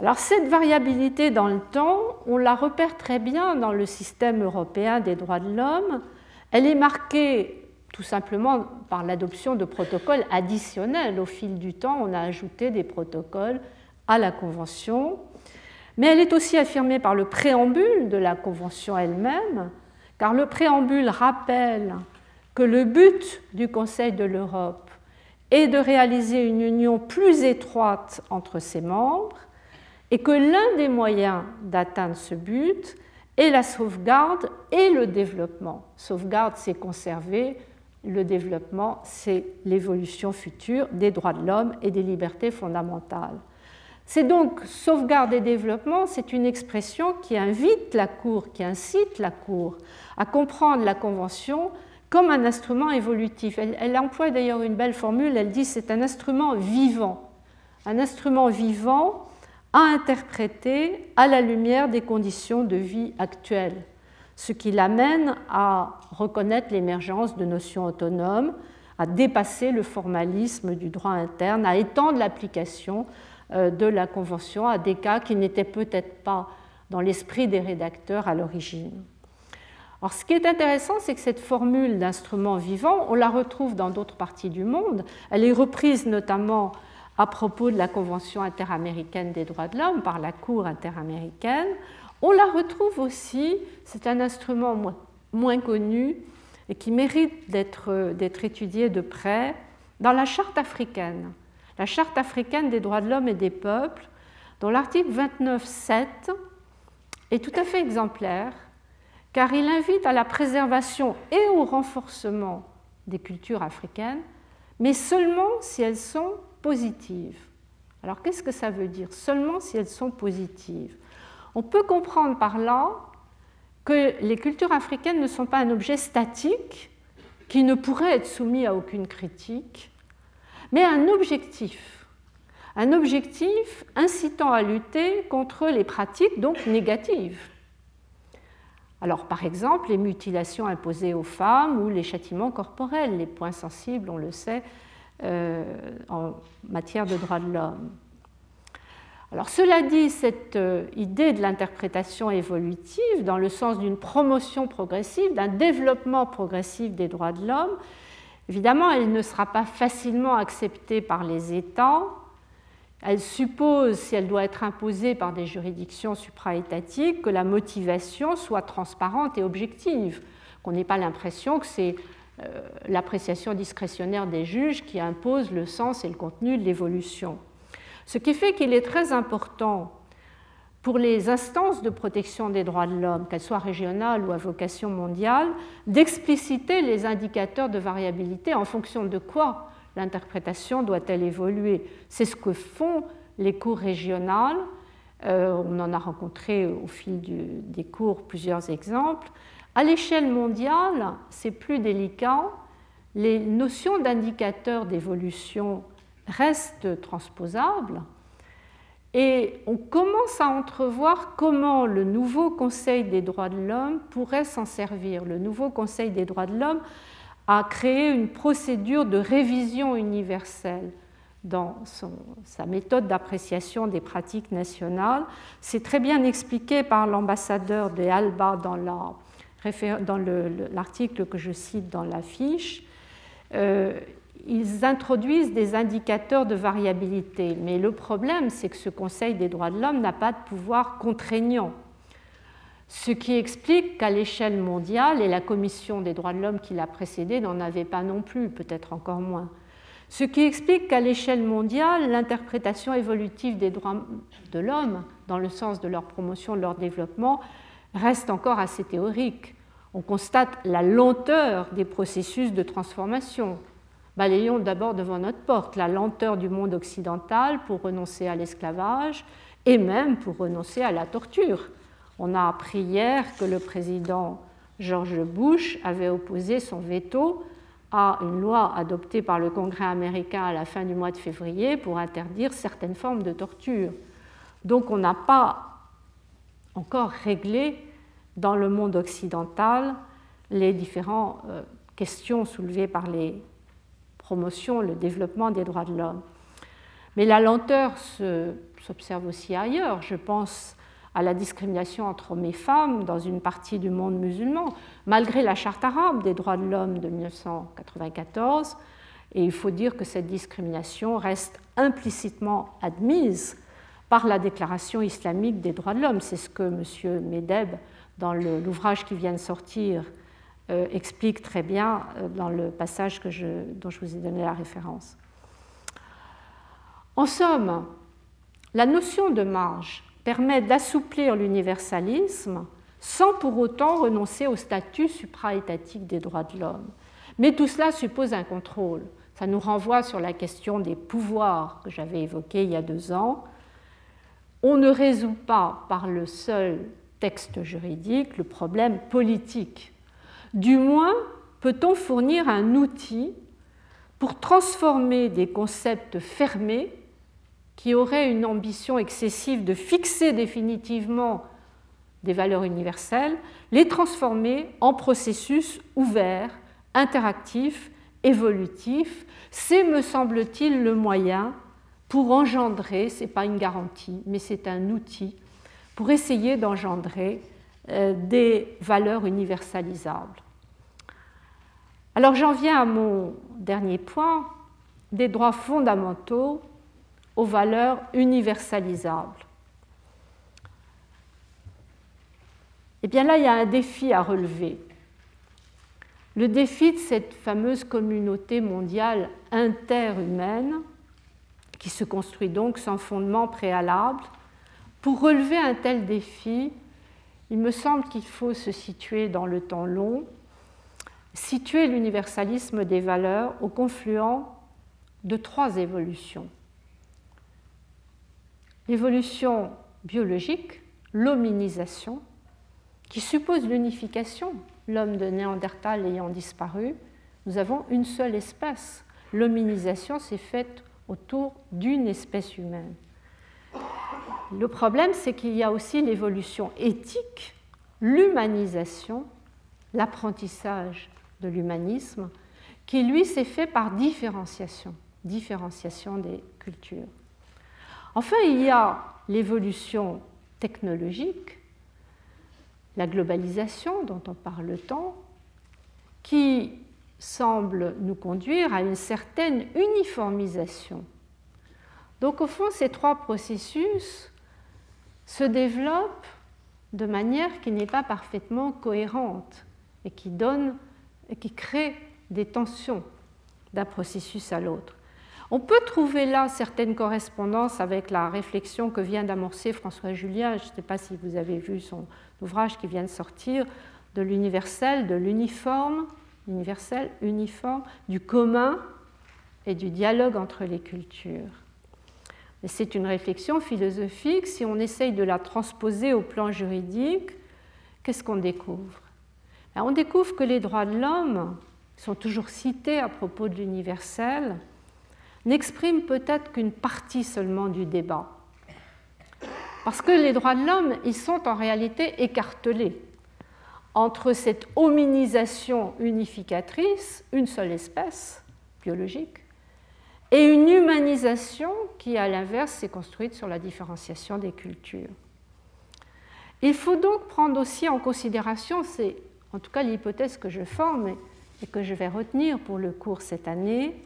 Alors cette variabilité dans le temps, on la repère très bien dans le système européen des droits de l'homme. Elle est marquée tout simplement par l'adoption de protocoles additionnels. Au fil du temps, on a ajouté des protocoles à la Convention mais elle est aussi affirmée par le préambule de la Convention elle-même, car le préambule rappelle que le but du Conseil de l'Europe est de réaliser une union plus étroite entre ses membres et que l'un des moyens d'atteindre ce but est la sauvegarde et le développement. Sauvegarde, c'est conserver, le développement, c'est l'évolution future des droits de l'homme et des libertés fondamentales. C'est donc sauvegarde et développement, c'est une expression qui invite la Cour, qui incite la Cour à comprendre la Convention comme un instrument évolutif. Elle, emploie d'ailleurs une belle formule, elle dit c'est un instrument vivant, un instrument vivant à interpréter à la lumière des conditions de vie actuelles, ce qui l'amène à reconnaître l'émergence de notions autonomes, à dépasser le formalisme du droit interne, à étendre l'application euh, de la Convention à des cas qui n'étaient peut-être pas dans l'esprit des rédacteurs à l'origine. Alors, ce qui est intéressant, c'est que cette formule d'instrument vivant, on la retrouve dans d'autres parties du monde. Elle est reprise notamment à propos de la Convention interaméricaine des droits de l'homme par la Cour interaméricaine. On la retrouve aussi, c'est un instrument moins, connu et qui mérite d'être étudié de près, dans la Charte africaine la Charte africaine des droits de l'homme et des peuples, dont l'article 29.7 est tout à fait exemplaire, car il invite à la préservation et au renforcement des cultures africaines, mais seulement si elles sont positives. Alors qu'est-ce que ça veut dire Seulement si elles sont positives? On peut comprendre par là que les cultures africaines ne sont pas un objet statique qui ne pourrait être soumis à aucune critique, mais un objectif. Un objectif incitant à lutter contre les pratiques donc négatives. Alors par exemple les mutilations imposées aux femmes ou les châtiments corporels, les points sensibles, on le sait, euh, en matière de droits de l'homme. Alors cela dit, cette euh, idée de l'interprétation évolutive, dans le sens d'une promotion progressive, d'un développement progressif des droits de l'homme, Évidemment, elle ne sera pas facilement acceptée par les États. Elle suppose, si elle doit être imposée par des juridictions supraétatiques, que la motivation soit transparente et objective, qu'on n'ait pas l'impression que c'est euh, l'appréciation discrétionnaire des juges qui impose le sens et le contenu de l'évolution. Ce qui fait qu'il est très important pour les instances de protection des droits de l'homme, qu'elles soient régionales ou à vocation mondiale, d'expliciter les indicateurs de variabilité en fonction de quoi l'interprétation doit-elle évoluer? C'est ce que font les cours régionales. Euh, on en a rencontré au fil des cours plusieurs exemples. À l'échelle mondiale, c'est plus délicat. Les notions d'indicateurs d'évolution restent transposables et on commence à entrevoir comment le nouveau Conseil des droits de l'homme pourrait s'en servir. Le nouveau Conseil des droits de l'homme a créé une procédure de révision universelle dans sa méthode d'appréciation des pratiques nationales. C'est très bien expliqué par l'ambassadeur de Alba dans l'article que je cite dans la fiche. Euh, ils introduisent des indicateurs de variabilité. Mais le problème, c'est que ce Conseil des droits de l'homme n'a pas de pouvoir contraignant. Ce qui explique qu'à l'échelle mondiale, et la Commission des droits de l'homme qui l'a précédée n'en avait pas non plus, peut-être encore moins. Ce qui explique qu'à l'échelle mondiale, l'interprétation évolutive des droits de l'homme, dans le sens de leur promotion, de leur développement, reste encore assez théorique. On constate la lenteur des processus de transformation, Balayons d'abord devant notre porte la lenteur du monde occidental pour renoncer à l'esclavage et même pour renoncer à la torture. On a appris hier que le président George Bush avait opposé son veto à une loi adoptée par le Congrès américain à la fin du mois de février pour interdire certaines formes de torture. Donc on n'a pas encore réglé dans le monde occidental les différentes euh, questions soulevées par les promotion, le développement des droits de l'homme. Mais la lenteur s'observe aussi ailleurs. Je pense à la discrimination entre hommes et femmes dans une partie du monde musulman, malgré la charte arabe des droits de l'homme de 1994. Et il faut dire que cette discrimination reste implicitement admise par la Déclaration islamique des droits de l'homme. C'est ce que M. Medeb, dans l'ouvrage qui vient de sortir, euh, explique très bien euh, dans le passage que je, dont je vous ai donné la référence. En somme, la notion de marge permet d'assouplir l'universalisme sans pour autant renoncer au statut supraétatique des droits de l'homme. Mais tout cela suppose un contrôle. Ça nous renvoie sur la question des pouvoirs que j'avais évoquée il y a deux ans. On ne résout pas par le seul texte juridique le problème politique du moins, peut-on fournir un outil pour transformer des concepts fermés qui auraient une ambition excessive de fixer définitivement des valeurs universelles, les transformer en processus ouverts, interactifs, évolutifs. C'est, me semble-t-il, le moyen pour engendrer, ce n'est pas une garantie, mais c'est un outil, pour essayer d'engendrer euh, des valeurs universalisables. Alors j'en viens à mon dernier point, des droits fondamentaux aux valeurs universalisables. Eh bien là, il y a un défi à relever. Le défi de cette fameuse communauté mondiale interhumaine, qui se construit donc sans fondement préalable. Pour relever un tel défi, il me semble qu'il faut se situer dans le temps long, situer l'universalisme des valeurs au confluent de trois évolutions. L'évolution biologique, l'hominisation, qui suppose l'unification, l'homme de Néandertal ayant disparu, nous avons une seule espèce. L'hominisation s'est faite autour d'une espèce humaine. Le problème, c'est qu'il y a aussi l'évolution éthique, l'humanisation, l'apprentissage de l'humanisme, qui lui s'est fait par différenciation, différenciation des cultures. Enfin, il y a l'évolution technologique, la globalisation dont on parle tant, qui semble nous conduire à une certaine uniformisation. Donc au fond, ces trois processus se développent de manière qui n'est pas parfaitement cohérente et qui crée des tensions d'un processus à l'autre. On peut trouver là certaines correspondances avec la réflexion que vient d'amorcer François Julien. Je ne sais pas si vous avez vu son ouvrage qui vient de sortir de l'universel, de l'uniforme, universel, uniforme, du commun et du dialogue entre les cultures. Mais c'est une réflexion philosophique. Si on essaye de la transposer au plan juridique, qu'est-ce qu'on découvre? Ben, On découvre que les droits de l'homme sont toujours cités à propos de l'universel, n'expriment peut-être qu'une partie seulement du débat. Parce que les droits de l'homme, ils sont en réalité écartelés entre cette hominisation unificatrice, une seule espèce biologique, et une humanisation qui, à l'inverse, s'est construite sur la différenciation des cultures. Il faut donc prendre aussi en considération, c'est en tout cas l'hypothèse que je forme et que je vais retenir pour le cours cette année,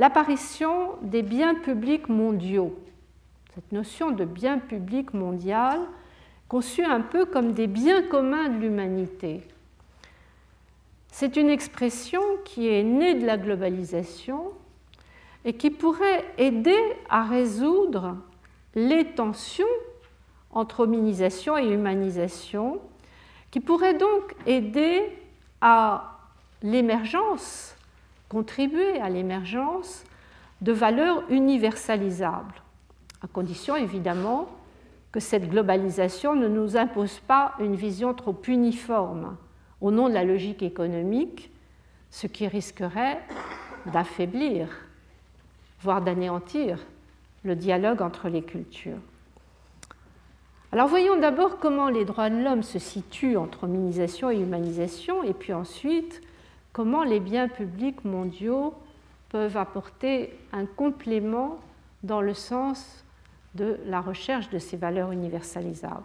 l'apparition des biens publics mondiaux. Cette notion de bien public mondial conçue un peu comme des biens communs de l'humanité. C'est une expression qui est née de la globalisation et qui pourrait aider à résoudre les tensions entre hominisation et humanisation, qui pourrait donc aider à l'émergence, contribuer à l'émergence de valeurs universalisables, à condition évidemment que cette globalisation ne nous impose pas une vision trop uniforme au nom de la logique économique, ce qui risquerait d'affaiblir, voire d'anéantir le dialogue entre les cultures. Alors voyons d'abord comment les droits de l'homme se situent entre hominisation et humanisation, et puis ensuite comment les biens publics mondiaux peuvent apporter un complément dans le sens de la recherche de ces valeurs universalisables.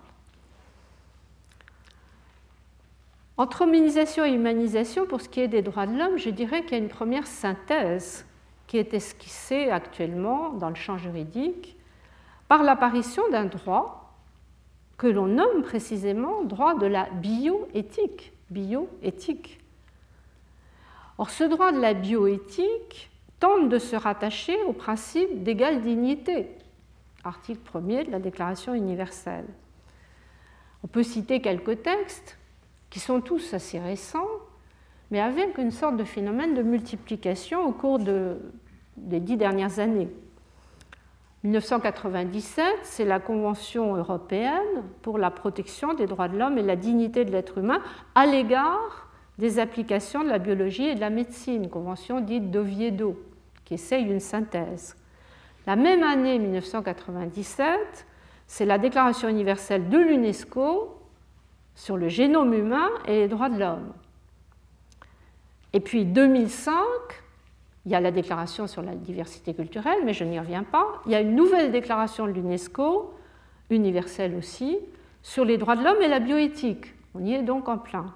Entre hominisation et humanisation, pour ce qui est des droits de l'homme, je dirais qu'il y a une première synthèse qui est esquissée actuellement dans le champ juridique par l'apparition d'un droit que l'on nomme précisément droit de la bioéthique. Bioéthique. Or, ce droit de la bioéthique tente de se rattacher au principe d'égale dignité, article 1er de la Déclaration universelle. On peut citer quelques textes qui sont tous assez récents, mais avec une sorte de phénomène de multiplication au cours des dix dernières années. 1997, c'est la Convention européenne pour la protection des droits de l'homme et la dignité de l'être humain à l'égard des applications de la biologie et de la médecine, convention dite d'Oviedo, qui essaye une synthèse. La même année, 1997, c'est la Déclaration universelle de l'UNESCO sur le génome humain et les droits de l'homme. Et puis 2005, il y a la déclaration sur la diversité culturelle, mais je n'y reviens pas. Il y a une nouvelle déclaration de l'UNESCO, universelle aussi, sur les droits de l'homme et la bioéthique. On y est donc en plein.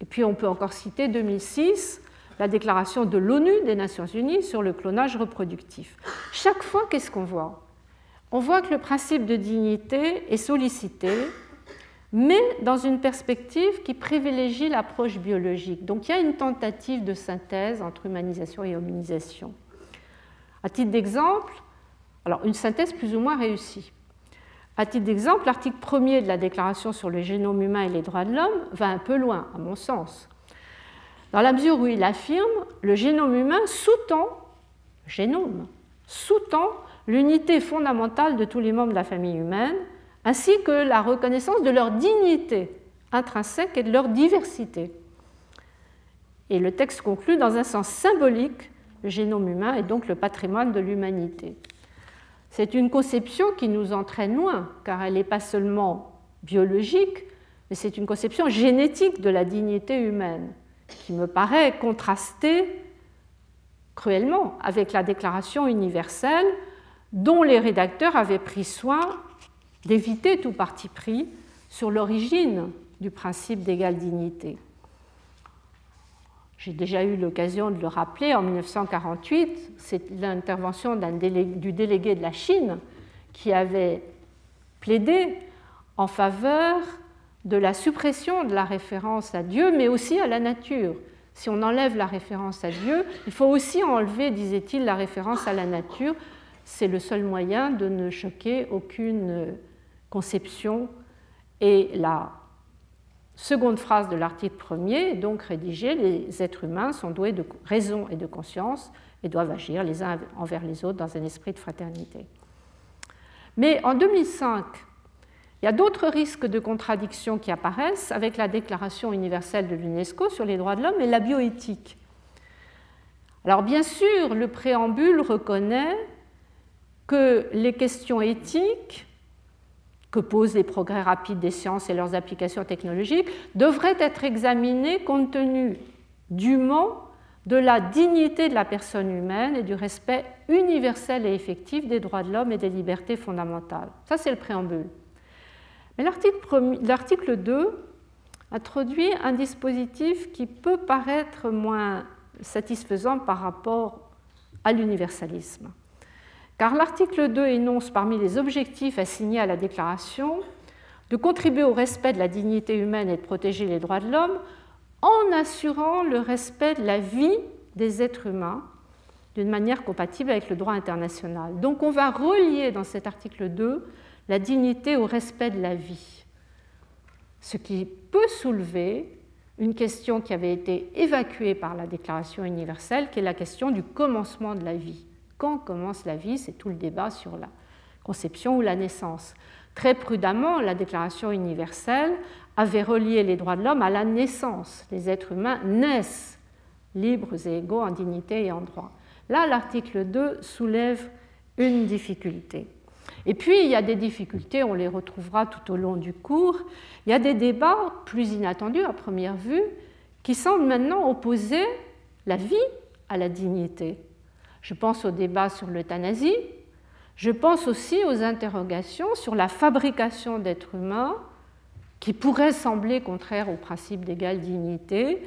Et puis on peut encore citer 2006, la déclaration de l'ONU des Nations Unies sur le clonage reproductif. Chaque fois, qu'est-ce qu'on voit? On voit que le principe de dignité est sollicité mais dans une perspective qui privilégie l'approche biologique. Donc il y a une tentative de synthèse entre humanisation et hominisation. À titre d'exemple, alors une synthèse plus ou moins réussie. À titre d'exemple, l'article 1er de la Déclaration sur le génome humain et les droits de l'homme va un peu loin, à mon sens, dans la mesure où il affirme le génome humain sous-tend, génome, sous-tend l'unité fondamentale de tous les membres de la famille humaine, ainsi que la reconnaissance de leur dignité intrinsèque et de leur diversité. Et le texte conclut dans un sens symbolique, le génome humain est donc le patrimoine de l'humanité. C'est une conception qui nous entraîne loin, car elle n'est pas seulement biologique, mais c'est une conception génétique de la dignité humaine, qui me paraît contraster cruellement avec la Déclaration universelle dont les rédacteurs avaient pris soin d'éviter tout parti pris sur l'origine du principe d'égale dignité. J'ai déjà eu l'occasion de le rappeler, en 1948, c'est l'intervention du délégué de la Chine qui avait plaidé en faveur de la suppression de la référence à Dieu, mais aussi à la nature. si on enlève la référence à Dieu, il faut aussi enlever, disait-il, la référence à la nature. C'est le seul moyen de ne choquer aucune conception. Et la seconde phrase de l'article premier donc rédigée, les êtres humains sont doués de raison et de conscience et doivent agir les uns envers les autres dans un esprit de fraternité. Mais en 2005, il y a d'autres risques de contradiction qui apparaissent avec la Déclaration universelle de l'UNESCO sur les droits de l'homme et la bioéthique. Alors bien sûr, le préambule reconnaît que les questions éthiques que posent les progrès rapides des sciences et leurs applications technologiques devraient être examinées compte tenu dûment de la dignité de la personne humaine et du respect universel et effectif des droits de l'homme et des libertés fondamentales. Ça, c'est le préambule. Mais l'article 2 introduit un dispositif qui peut paraître moins satisfaisant par rapport à l'universalisme. Car l'article 2 énonce parmi les objectifs assignés à la déclaration de contribuer au respect de la dignité humaine et de protéger les droits de l'homme en assurant le respect de la vie des êtres humains d'une manière compatible avec le droit international. Donc on va relier dans cet article 2 la dignité au respect de la vie. Ce qui peut soulever une question qui avait été évacuée par la Déclaration universelle, qui est la question du commencement de la vie. Quand commence la vie C'est tout le débat sur la conception ou la naissance. Très prudemment, la Déclaration universelle avait relié les droits de l'homme à la naissance. Les êtres humains naissent libres et égaux en dignité et en droit. Là, l'article 2 soulève une difficulté. Et puis, il y a des difficultés, on les retrouvera tout au long du cours. Il y a des débats plus inattendus à première vue qui semblent maintenant opposer la vie à la dignité. Je pense au débat sur l'euthanasie, je pense aussi aux interrogations sur la fabrication d'êtres humains qui pourraient sembler contraires au principe d'égale dignité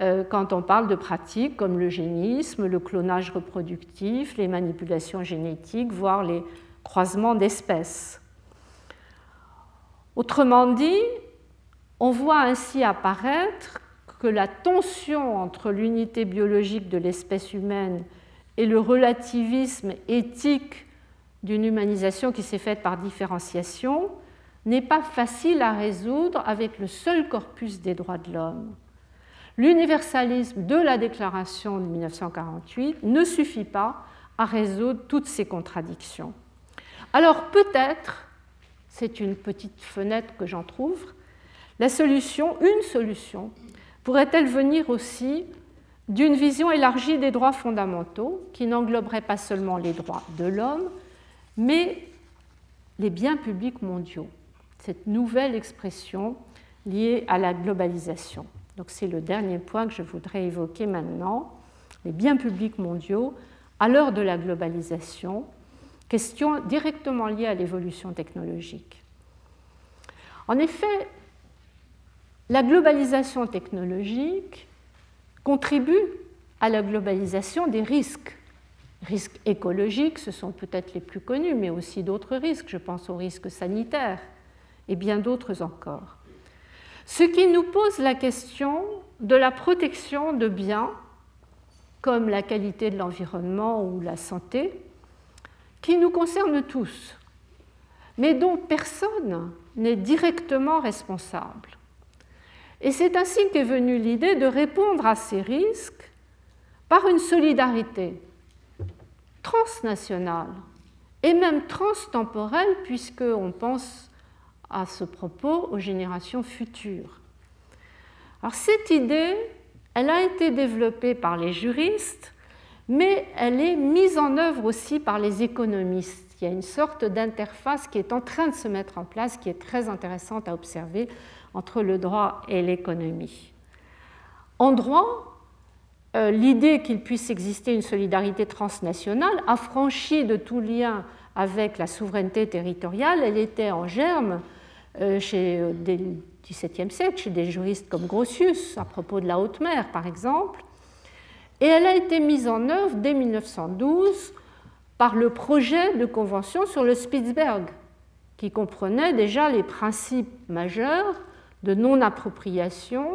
euh, quand on parle de pratiques comme l'eugénisme, le clonage reproductif, les manipulations génétiques, voire les croisement d'espèces. Autrement dit, on voit ainsi apparaître que la tension entre l'unité biologique de l'espèce humaine et le relativisme éthique d'une humanisation qui s'est faite par différenciation n'est pas facile à résoudre avec le seul corpus des droits de l'homme. L'universalisme de la déclaration de 1948 ne suffit pas à résoudre toutes ces contradictions. Alors peut-être, c'est une petite fenêtre que j'en trouve, la solution, une solution, pourrait-elle venir aussi d'une vision élargie des droits fondamentaux qui n'engloberait pas seulement les droits de l'homme, mais les biens publics mondiaux, cette nouvelle expression liée à la globalisation. Donc c'est le dernier point que je voudrais évoquer maintenant, les biens publics mondiaux à l'heure de la globalisation, question directement liée à l'évolution technologique. En effet, la globalisation technologique contribue à la globalisation des risques. Risques écologiques, ce sont peut-être les plus connus, mais aussi d'autres risques. Je pense aux risques sanitaires et bien d'autres encore. Ce qui nous pose la question de la protection de biens comme la qualité de l'environnement ou la santé, qui nous concerne tous, mais dont personne n'est directement responsable. Et c'est ainsi qu'est venue l'idée de répondre à ces risques par une solidarité transnationale et même transtemporelle, puisqu'on pense à ce propos aux générations futures. Alors cette idée, elle a été développée par les juristes mais elle est mise en œuvre aussi par les économistes. Il y a une sorte d'interface qui est en train de se mettre en place, qui est très intéressante à observer entre le droit et l'économie. En droit, euh, l'idée qu'il puisse exister une solidarité transnationale, affranchie de tout lien avec la souveraineté territoriale, elle était en germe euh, chez, euh, dès le XVIIe siècle chez des juristes comme Grotius, à propos de la haute mer par exemple, et elle a été mise en œuvre dès 1912 par le projet de convention sur le Spitzberg, qui comprenait déjà les principes majeurs de non-appropriation,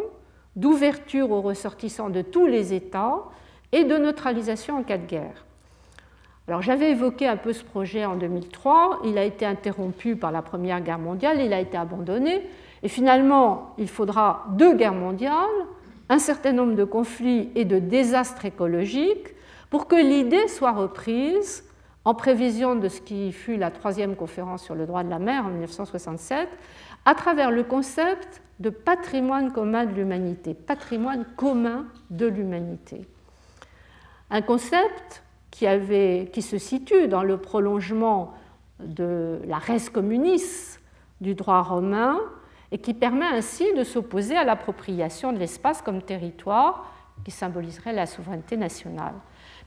d'ouverture aux ressortissants de tous les États et de neutralisation en cas de guerre. Alors j'avais évoqué un peu ce projet en 2003, il a été interrompu par la Première Guerre mondiale, il a été abandonné, et finalement il faudra deux guerres mondiales, un certain nombre de conflits et de désastres écologiques pour que l'idée soit reprise en prévision de ce qui fut la troisième conférence sur le droit de la mer en 1967, à travers le concept de patrimoine commun de l'humanité, patrimoine commun de l'humanité. Un concept qui, avait, qui, se situe dans le prolongement de la res communis du droit romain et qui permet ainsi de s'opposer à l'appropriation de l'espace comme territoire qui symboliserait la souveraineté nationale.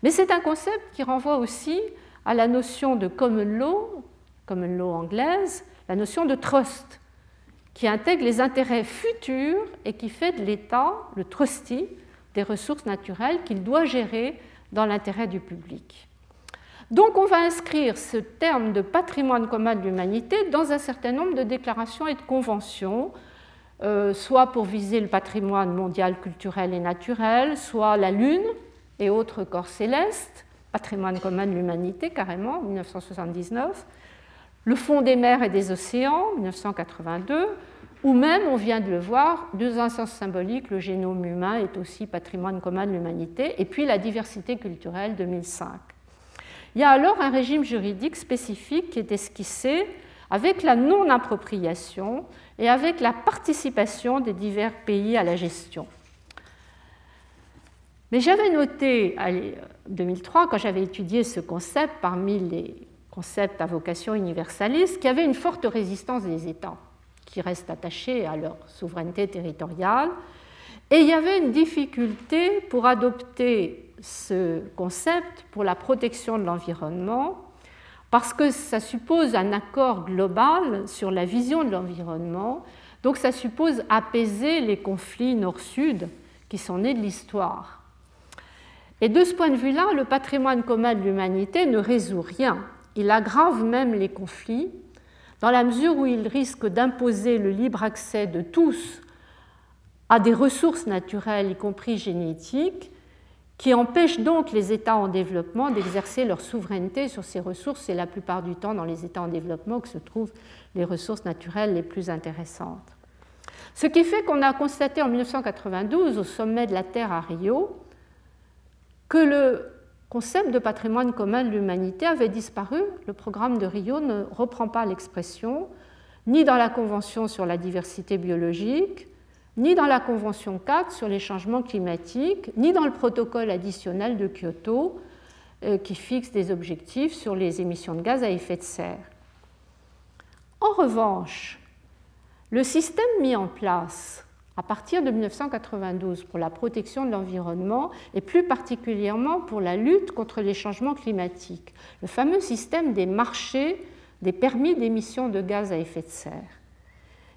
Mais c'est un concept qui renvoie aussi à la notion de common law, common law anglaise, la notion de trust, qui intègre les intérêts futurs et qui fait de l'État le trustee des ressources naturelles qu'il doit gérer dans l'intérêt du public. Donc on va inscrire ce terme de patrimoine commun de l'humanité dans un certain nombre de déclarations et de conventions, euh, soit pour viser le patrimoine mondial culturel et naturel, soit la Lune et autres corps célestes, patrimoine commun de l'humanité carrément, 1979, le Fonds des mers et des océans, 1982, ou même, on vient de le voir, dans un sens symbolique, le génome humain est aussi patrimoine commun de l'humanité, et puis la diversité culturelle, 2005. Il y a alors un régime juridique spécifique qui est esquissé avec la non-appropriation et avec la participation des divers pays à la gestion. Mais j'avais noté en 2003, quand j'avais étudié ce concept parmi les concepts à vocation universaliste, qu'il y avait une forte résistance des États qui restent attachés à leur souveraineté territoriale. Et il y avait une difficulté pour adopter ce concept pour la protection de l'environnement, parce que ça suppose un accord global sur la vision de l'environnement, donc ça suppose apaiser les conflits nord-sud qui sont nés de l'histoire. Et de ce point de vue-là, le patrimoine commun de l'humanité ne résout rien. Il aggrave même les conflits, dans la mesure où il risque d'imposer le libre accès de tous à des ressources naturelles, y compris génétiques, qui empêchent donc les États en développement d'exercer leur souveraineté sur ces ressources. C'est la plupart du temps dans les États en développement que se trouvent les ressources naturelles les plus intéressantes. Ce qui fait qu'on a constaté en 1992, au sommet de la Terre à Rio, que le concept de patrimoine commun de l'humanité avait disparu. Le programme de Rio ne reprend pas l'expression, ni dans la Convention sur la diversité biologique, ni dans la Convention 4 sur les changements climatiques, ni dans le protocole additionnel de Kyoto euh, qui fixe des objectifs sur les émissions de gaz à effet de serre. En revanche, le système mis en place à partir de 1992 pour la protection de l'environnement et plus particulièrement pour la lutte contre les changements climatiques, le fameux système des marchés des permis d'émission de gaz à effet de serre.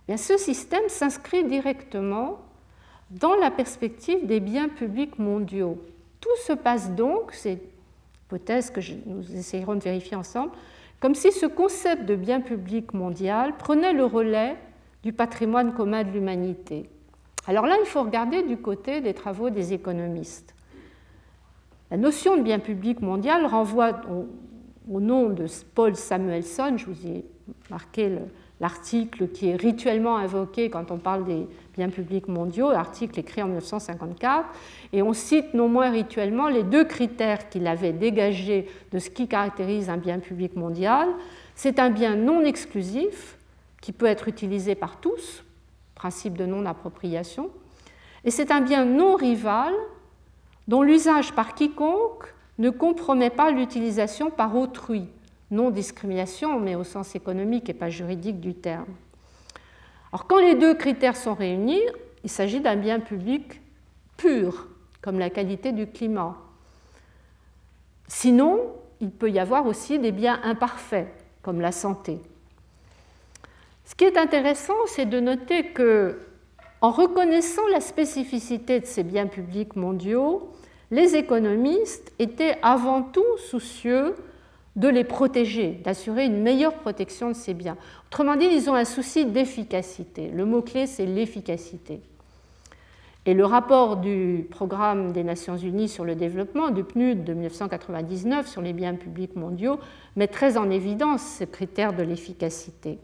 Eh ce système s'inscrit directement dans la perspective des biens publics mondiaux. Tout se passe donc, c'est hypothèse que nous essayerons de vérifier ensemble, comme si ce concept de bien public mondial prenait le relais du patrimoine commun de l'humanité. Alors là, il faut regarder du côté des travaux des économistes. La notion de bien public mondial renvoie au, nom de Paul Samuelson, je vous ai marqué l'article qui est rituellement invoqué quand on parle des biens publics mondiaux, l'article écrit en 1954, et on cite non moins rituellement les deux critères qu'il avait dégagés de ce qui caractérise un bien public mondial. C'est un bien non exclusif qui peut être utilisé par tous, principe de non-appropriation, et c'est un bien non rival dont l'usage par quiconque ne compromet pas l'utilisation par autrui, non-discrimination, mais au sens économique et pas juridique du terme. Alors quand les deux critères sont réunis, il s'agit d'un bien public pur, comme la qualité du climat. Sinon, il peut y avoir aussi des biens imparfaits, comme la santé. Ce qui est intéressant, c'est de noter que, en reconnaissant la spécificité de ces biens publics mondiaux, les économistes étaient avant tout soucieux de les protéger, d'assurer une meilleure protection de ces biens. Autrement dit, ils ont un souci d'efficacité. Le mot-clé, c'est l'efficacité. Et le rapport du Programme des Nations Unies sur le développement, du PNUD de 1999 sur les biens publics mondiaux, met très en évidence ce critère de l'efficacité.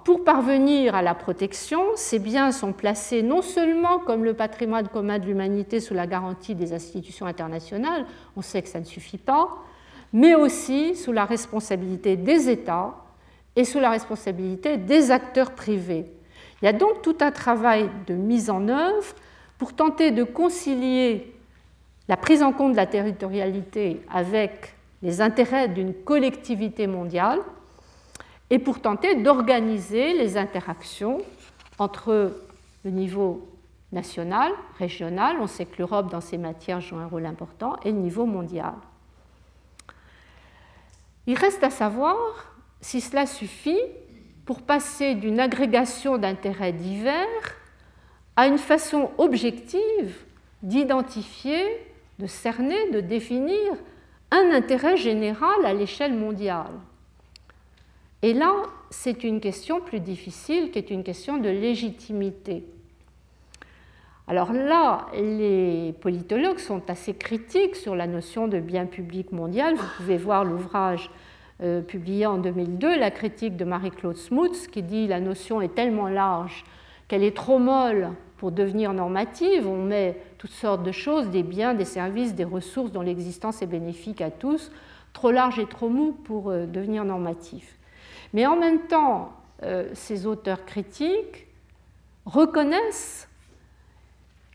Pour parvenir à la protection, ces biens sont placés non seulement comme le patrimoine commun de l'humanité sous la garantie des institutions internationales, on sait que ça ne suffit pas, mais aussi sous la responsabilité des États et sous la responsabilité des acteurs privés. Il y a donc tout un travail de mise en œuvre pour tenter de concilier la prise en compte de la territorialité avec les intérêts d'une collectivité mondiale et pour tenter d'organiser les interactions entre le niveau national, régional, on sait que l'Europe dans ces matières joue un rôle important, et le niveau mondial. Il reste à savoir si cela suffit pour passer d'une agrégation d'intérêts divers à une façon objective d'identifier, de cerner, de définir un intérêt général à l'échelle mondiale. Et là, c'est une question plus difficile qui est une question de légitimité. Alors là, les politologues sont assez critiques sur la notion de bien public mondial. Vous pouvez voir l'ouvrage euh, publié en 2002, la critique de Marie-Claude Smuts, qui dit la notion est tellement large qu'elle est trop molle pour devenir normative. On met toutes sortes de choses, des biens, des services, des ressources dont l'existence est bénéfique à tous, trop large et trop mou pour euh, devenir normatif. Mais en même temps, euh, ces auteurs critiques reconnaissent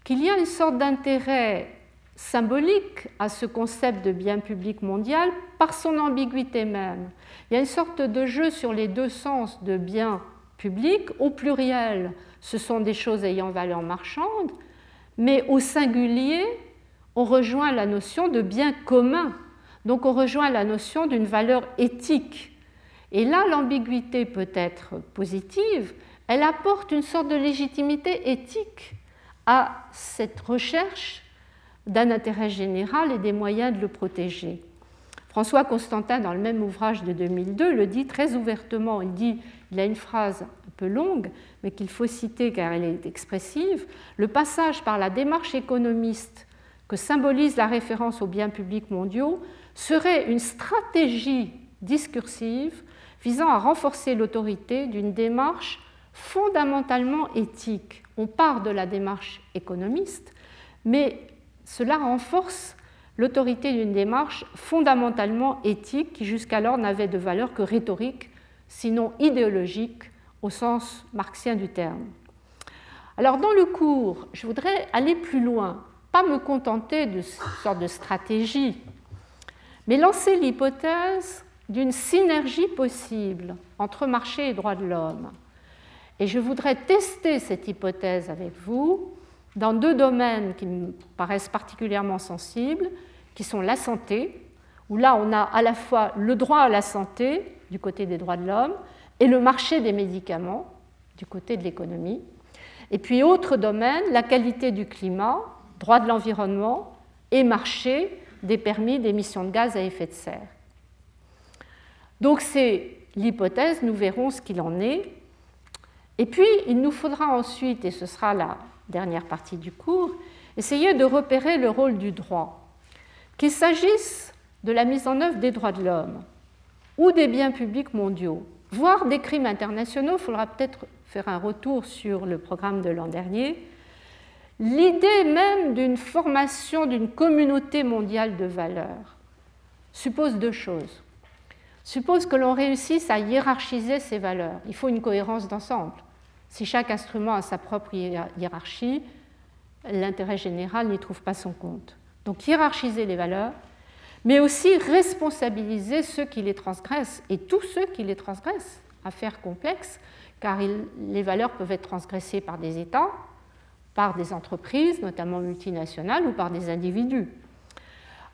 qu'il y a une sorte d'intérêt symbolique à ce concept de bien public mondial par son ambiguïté même. Il y a une sorte de jeu sur les deux sens de bien public. Au pluriel, ce sont des choses ayant valeur marchande, mais au singulier, on rejoint la notion de bien commun. Donc on rejoint la notion d'une valeur éthique. Et là, l'ambiguïté peut être positive, elle apporte une sorte de légitimité éthique à cette recherche d'un intérêt général et des moyens de le protéger. François Constantin, dans le même ouvrage de 2002, le dit très ouvertement. Il dit, il a une phrase un peu longue, mais qu'il faut citer car elle est expressive. Le passage par la démarche économiste que symbolise la référence aux biens publics mondiaux serait une stratégie discursive visant à renforcer l'autorité d'une démarche fondamentalement éthique. On part de la démarche économiste, mais cela renforce l'autorité d'une démarche fondamentalement éthique qui jusqu'alors n'avait de valeur que rhétorique, sinon idéologique au sens marxien du terme. Alors dans le cours, je voudrais aller plus loin, pas me contenter de sorte de stratégie, mais lancer l'hypothèse d'une synergie possible entre marché et droits de l'homme. Et je voudrais tester cette hypothèse avec vous dans deux domaines qui me paraissent particulièrement sensibles, qui sont la santé, où là on a à la fois le droit à la santé du côté des droits de l'homme et le marché des médicaments du côté de l'économie. Et puis autre domaine, la qualité du climat, droit de l'environnement et marché des permis d'émissions de gaz à effet de serre. Donc c'est l'hypothèse, nous verrons ce qu'il en est. Et puis il nous faudra ensuite, et ce sera la dernière partie du cours, essayer de repérer le rôle du droit. Qu'il s'agisse de la mise en œuvre des droits de l'homme ou des biens publics mondiaux, voire des crimes internationaux, il faudra peut-être faire un retour sur le programme de l'an dernier, l'idée même d'une formation d'une communauté mondiale de valeurs suppose deux choses. Suppose que l'on réussisse à hiérarchiser ces valeurs. Il faut une cohérence d'ensemble. Si chaque instrument a sa propre hiérarchie, l'intérêt général n'y trouve pas son compte. Donc hiérarchiser les valeurs, mais aussi responsabiliser ceux qui les transgressent et tous ceux qui les transgressent. Affaire complexe, car les valeurs peuvent être transgressées par des États, par des entreprises, notamment multinationales, ou par des individus.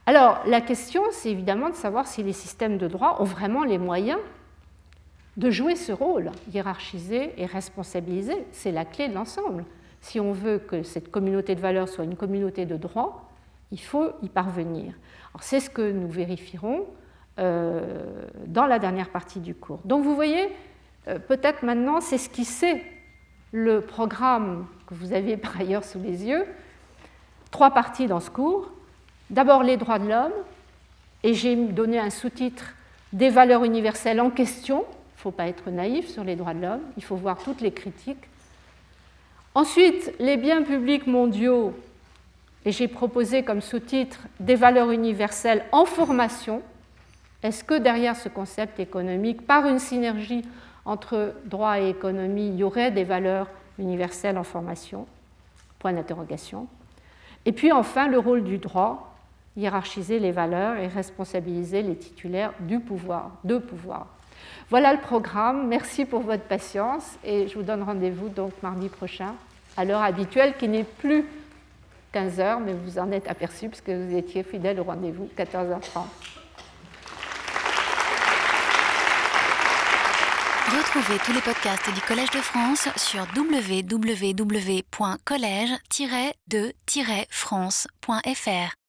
Alors la question, c'est évidemment de savoir si les systèmes de droit ont vraiment les moyens de jouer ce rôle, hiérarchisé et responsabilisé. C'est la clé de l'ensemble. Si on veut que cette communauté de valeurs soit une communauté de droit, il faut y parvenir. C'est ce que nous vérifierons euh, dans la dernière partie du cours. Donc vous voyez, euh, peut-être maintenant, c'est ce qui le programme que vous avez par ailleurs sous les yeux. Trois parties dans ce cours. D'abord les droits de l'homme, et j'ai donné un sous-titre des valeurs universelles en question. Il ne faut pas être naïf sur les droits de l'homme, il faut voir toutes les critiques. Ensuite, les biens publics mondiaux, et j'ai proposé comme sous-titre des valeurs universelles en formation. Est-ce que derrière ce concept économique, par une synergie entre droit et économie, il y aurait des valeurs universelles en formation? Point d'interrogation. Et puis enfin, le rôle du droit, hiérarchiser les valeurs et responsabiliser les titulaires du pouvoir, de pouvoir. Voilà le programme. Merci pour votre patience et je vous donne rendez-vous donc mardi prochain à l'heure habituelle qui n'est plus 15 heures, mais vous en êtes aperçu parce que vous étiez fidèle au rendez-vous 14h30. Retrouvez tous les podcasts du Collège de France sur www.collège-de-france.fr.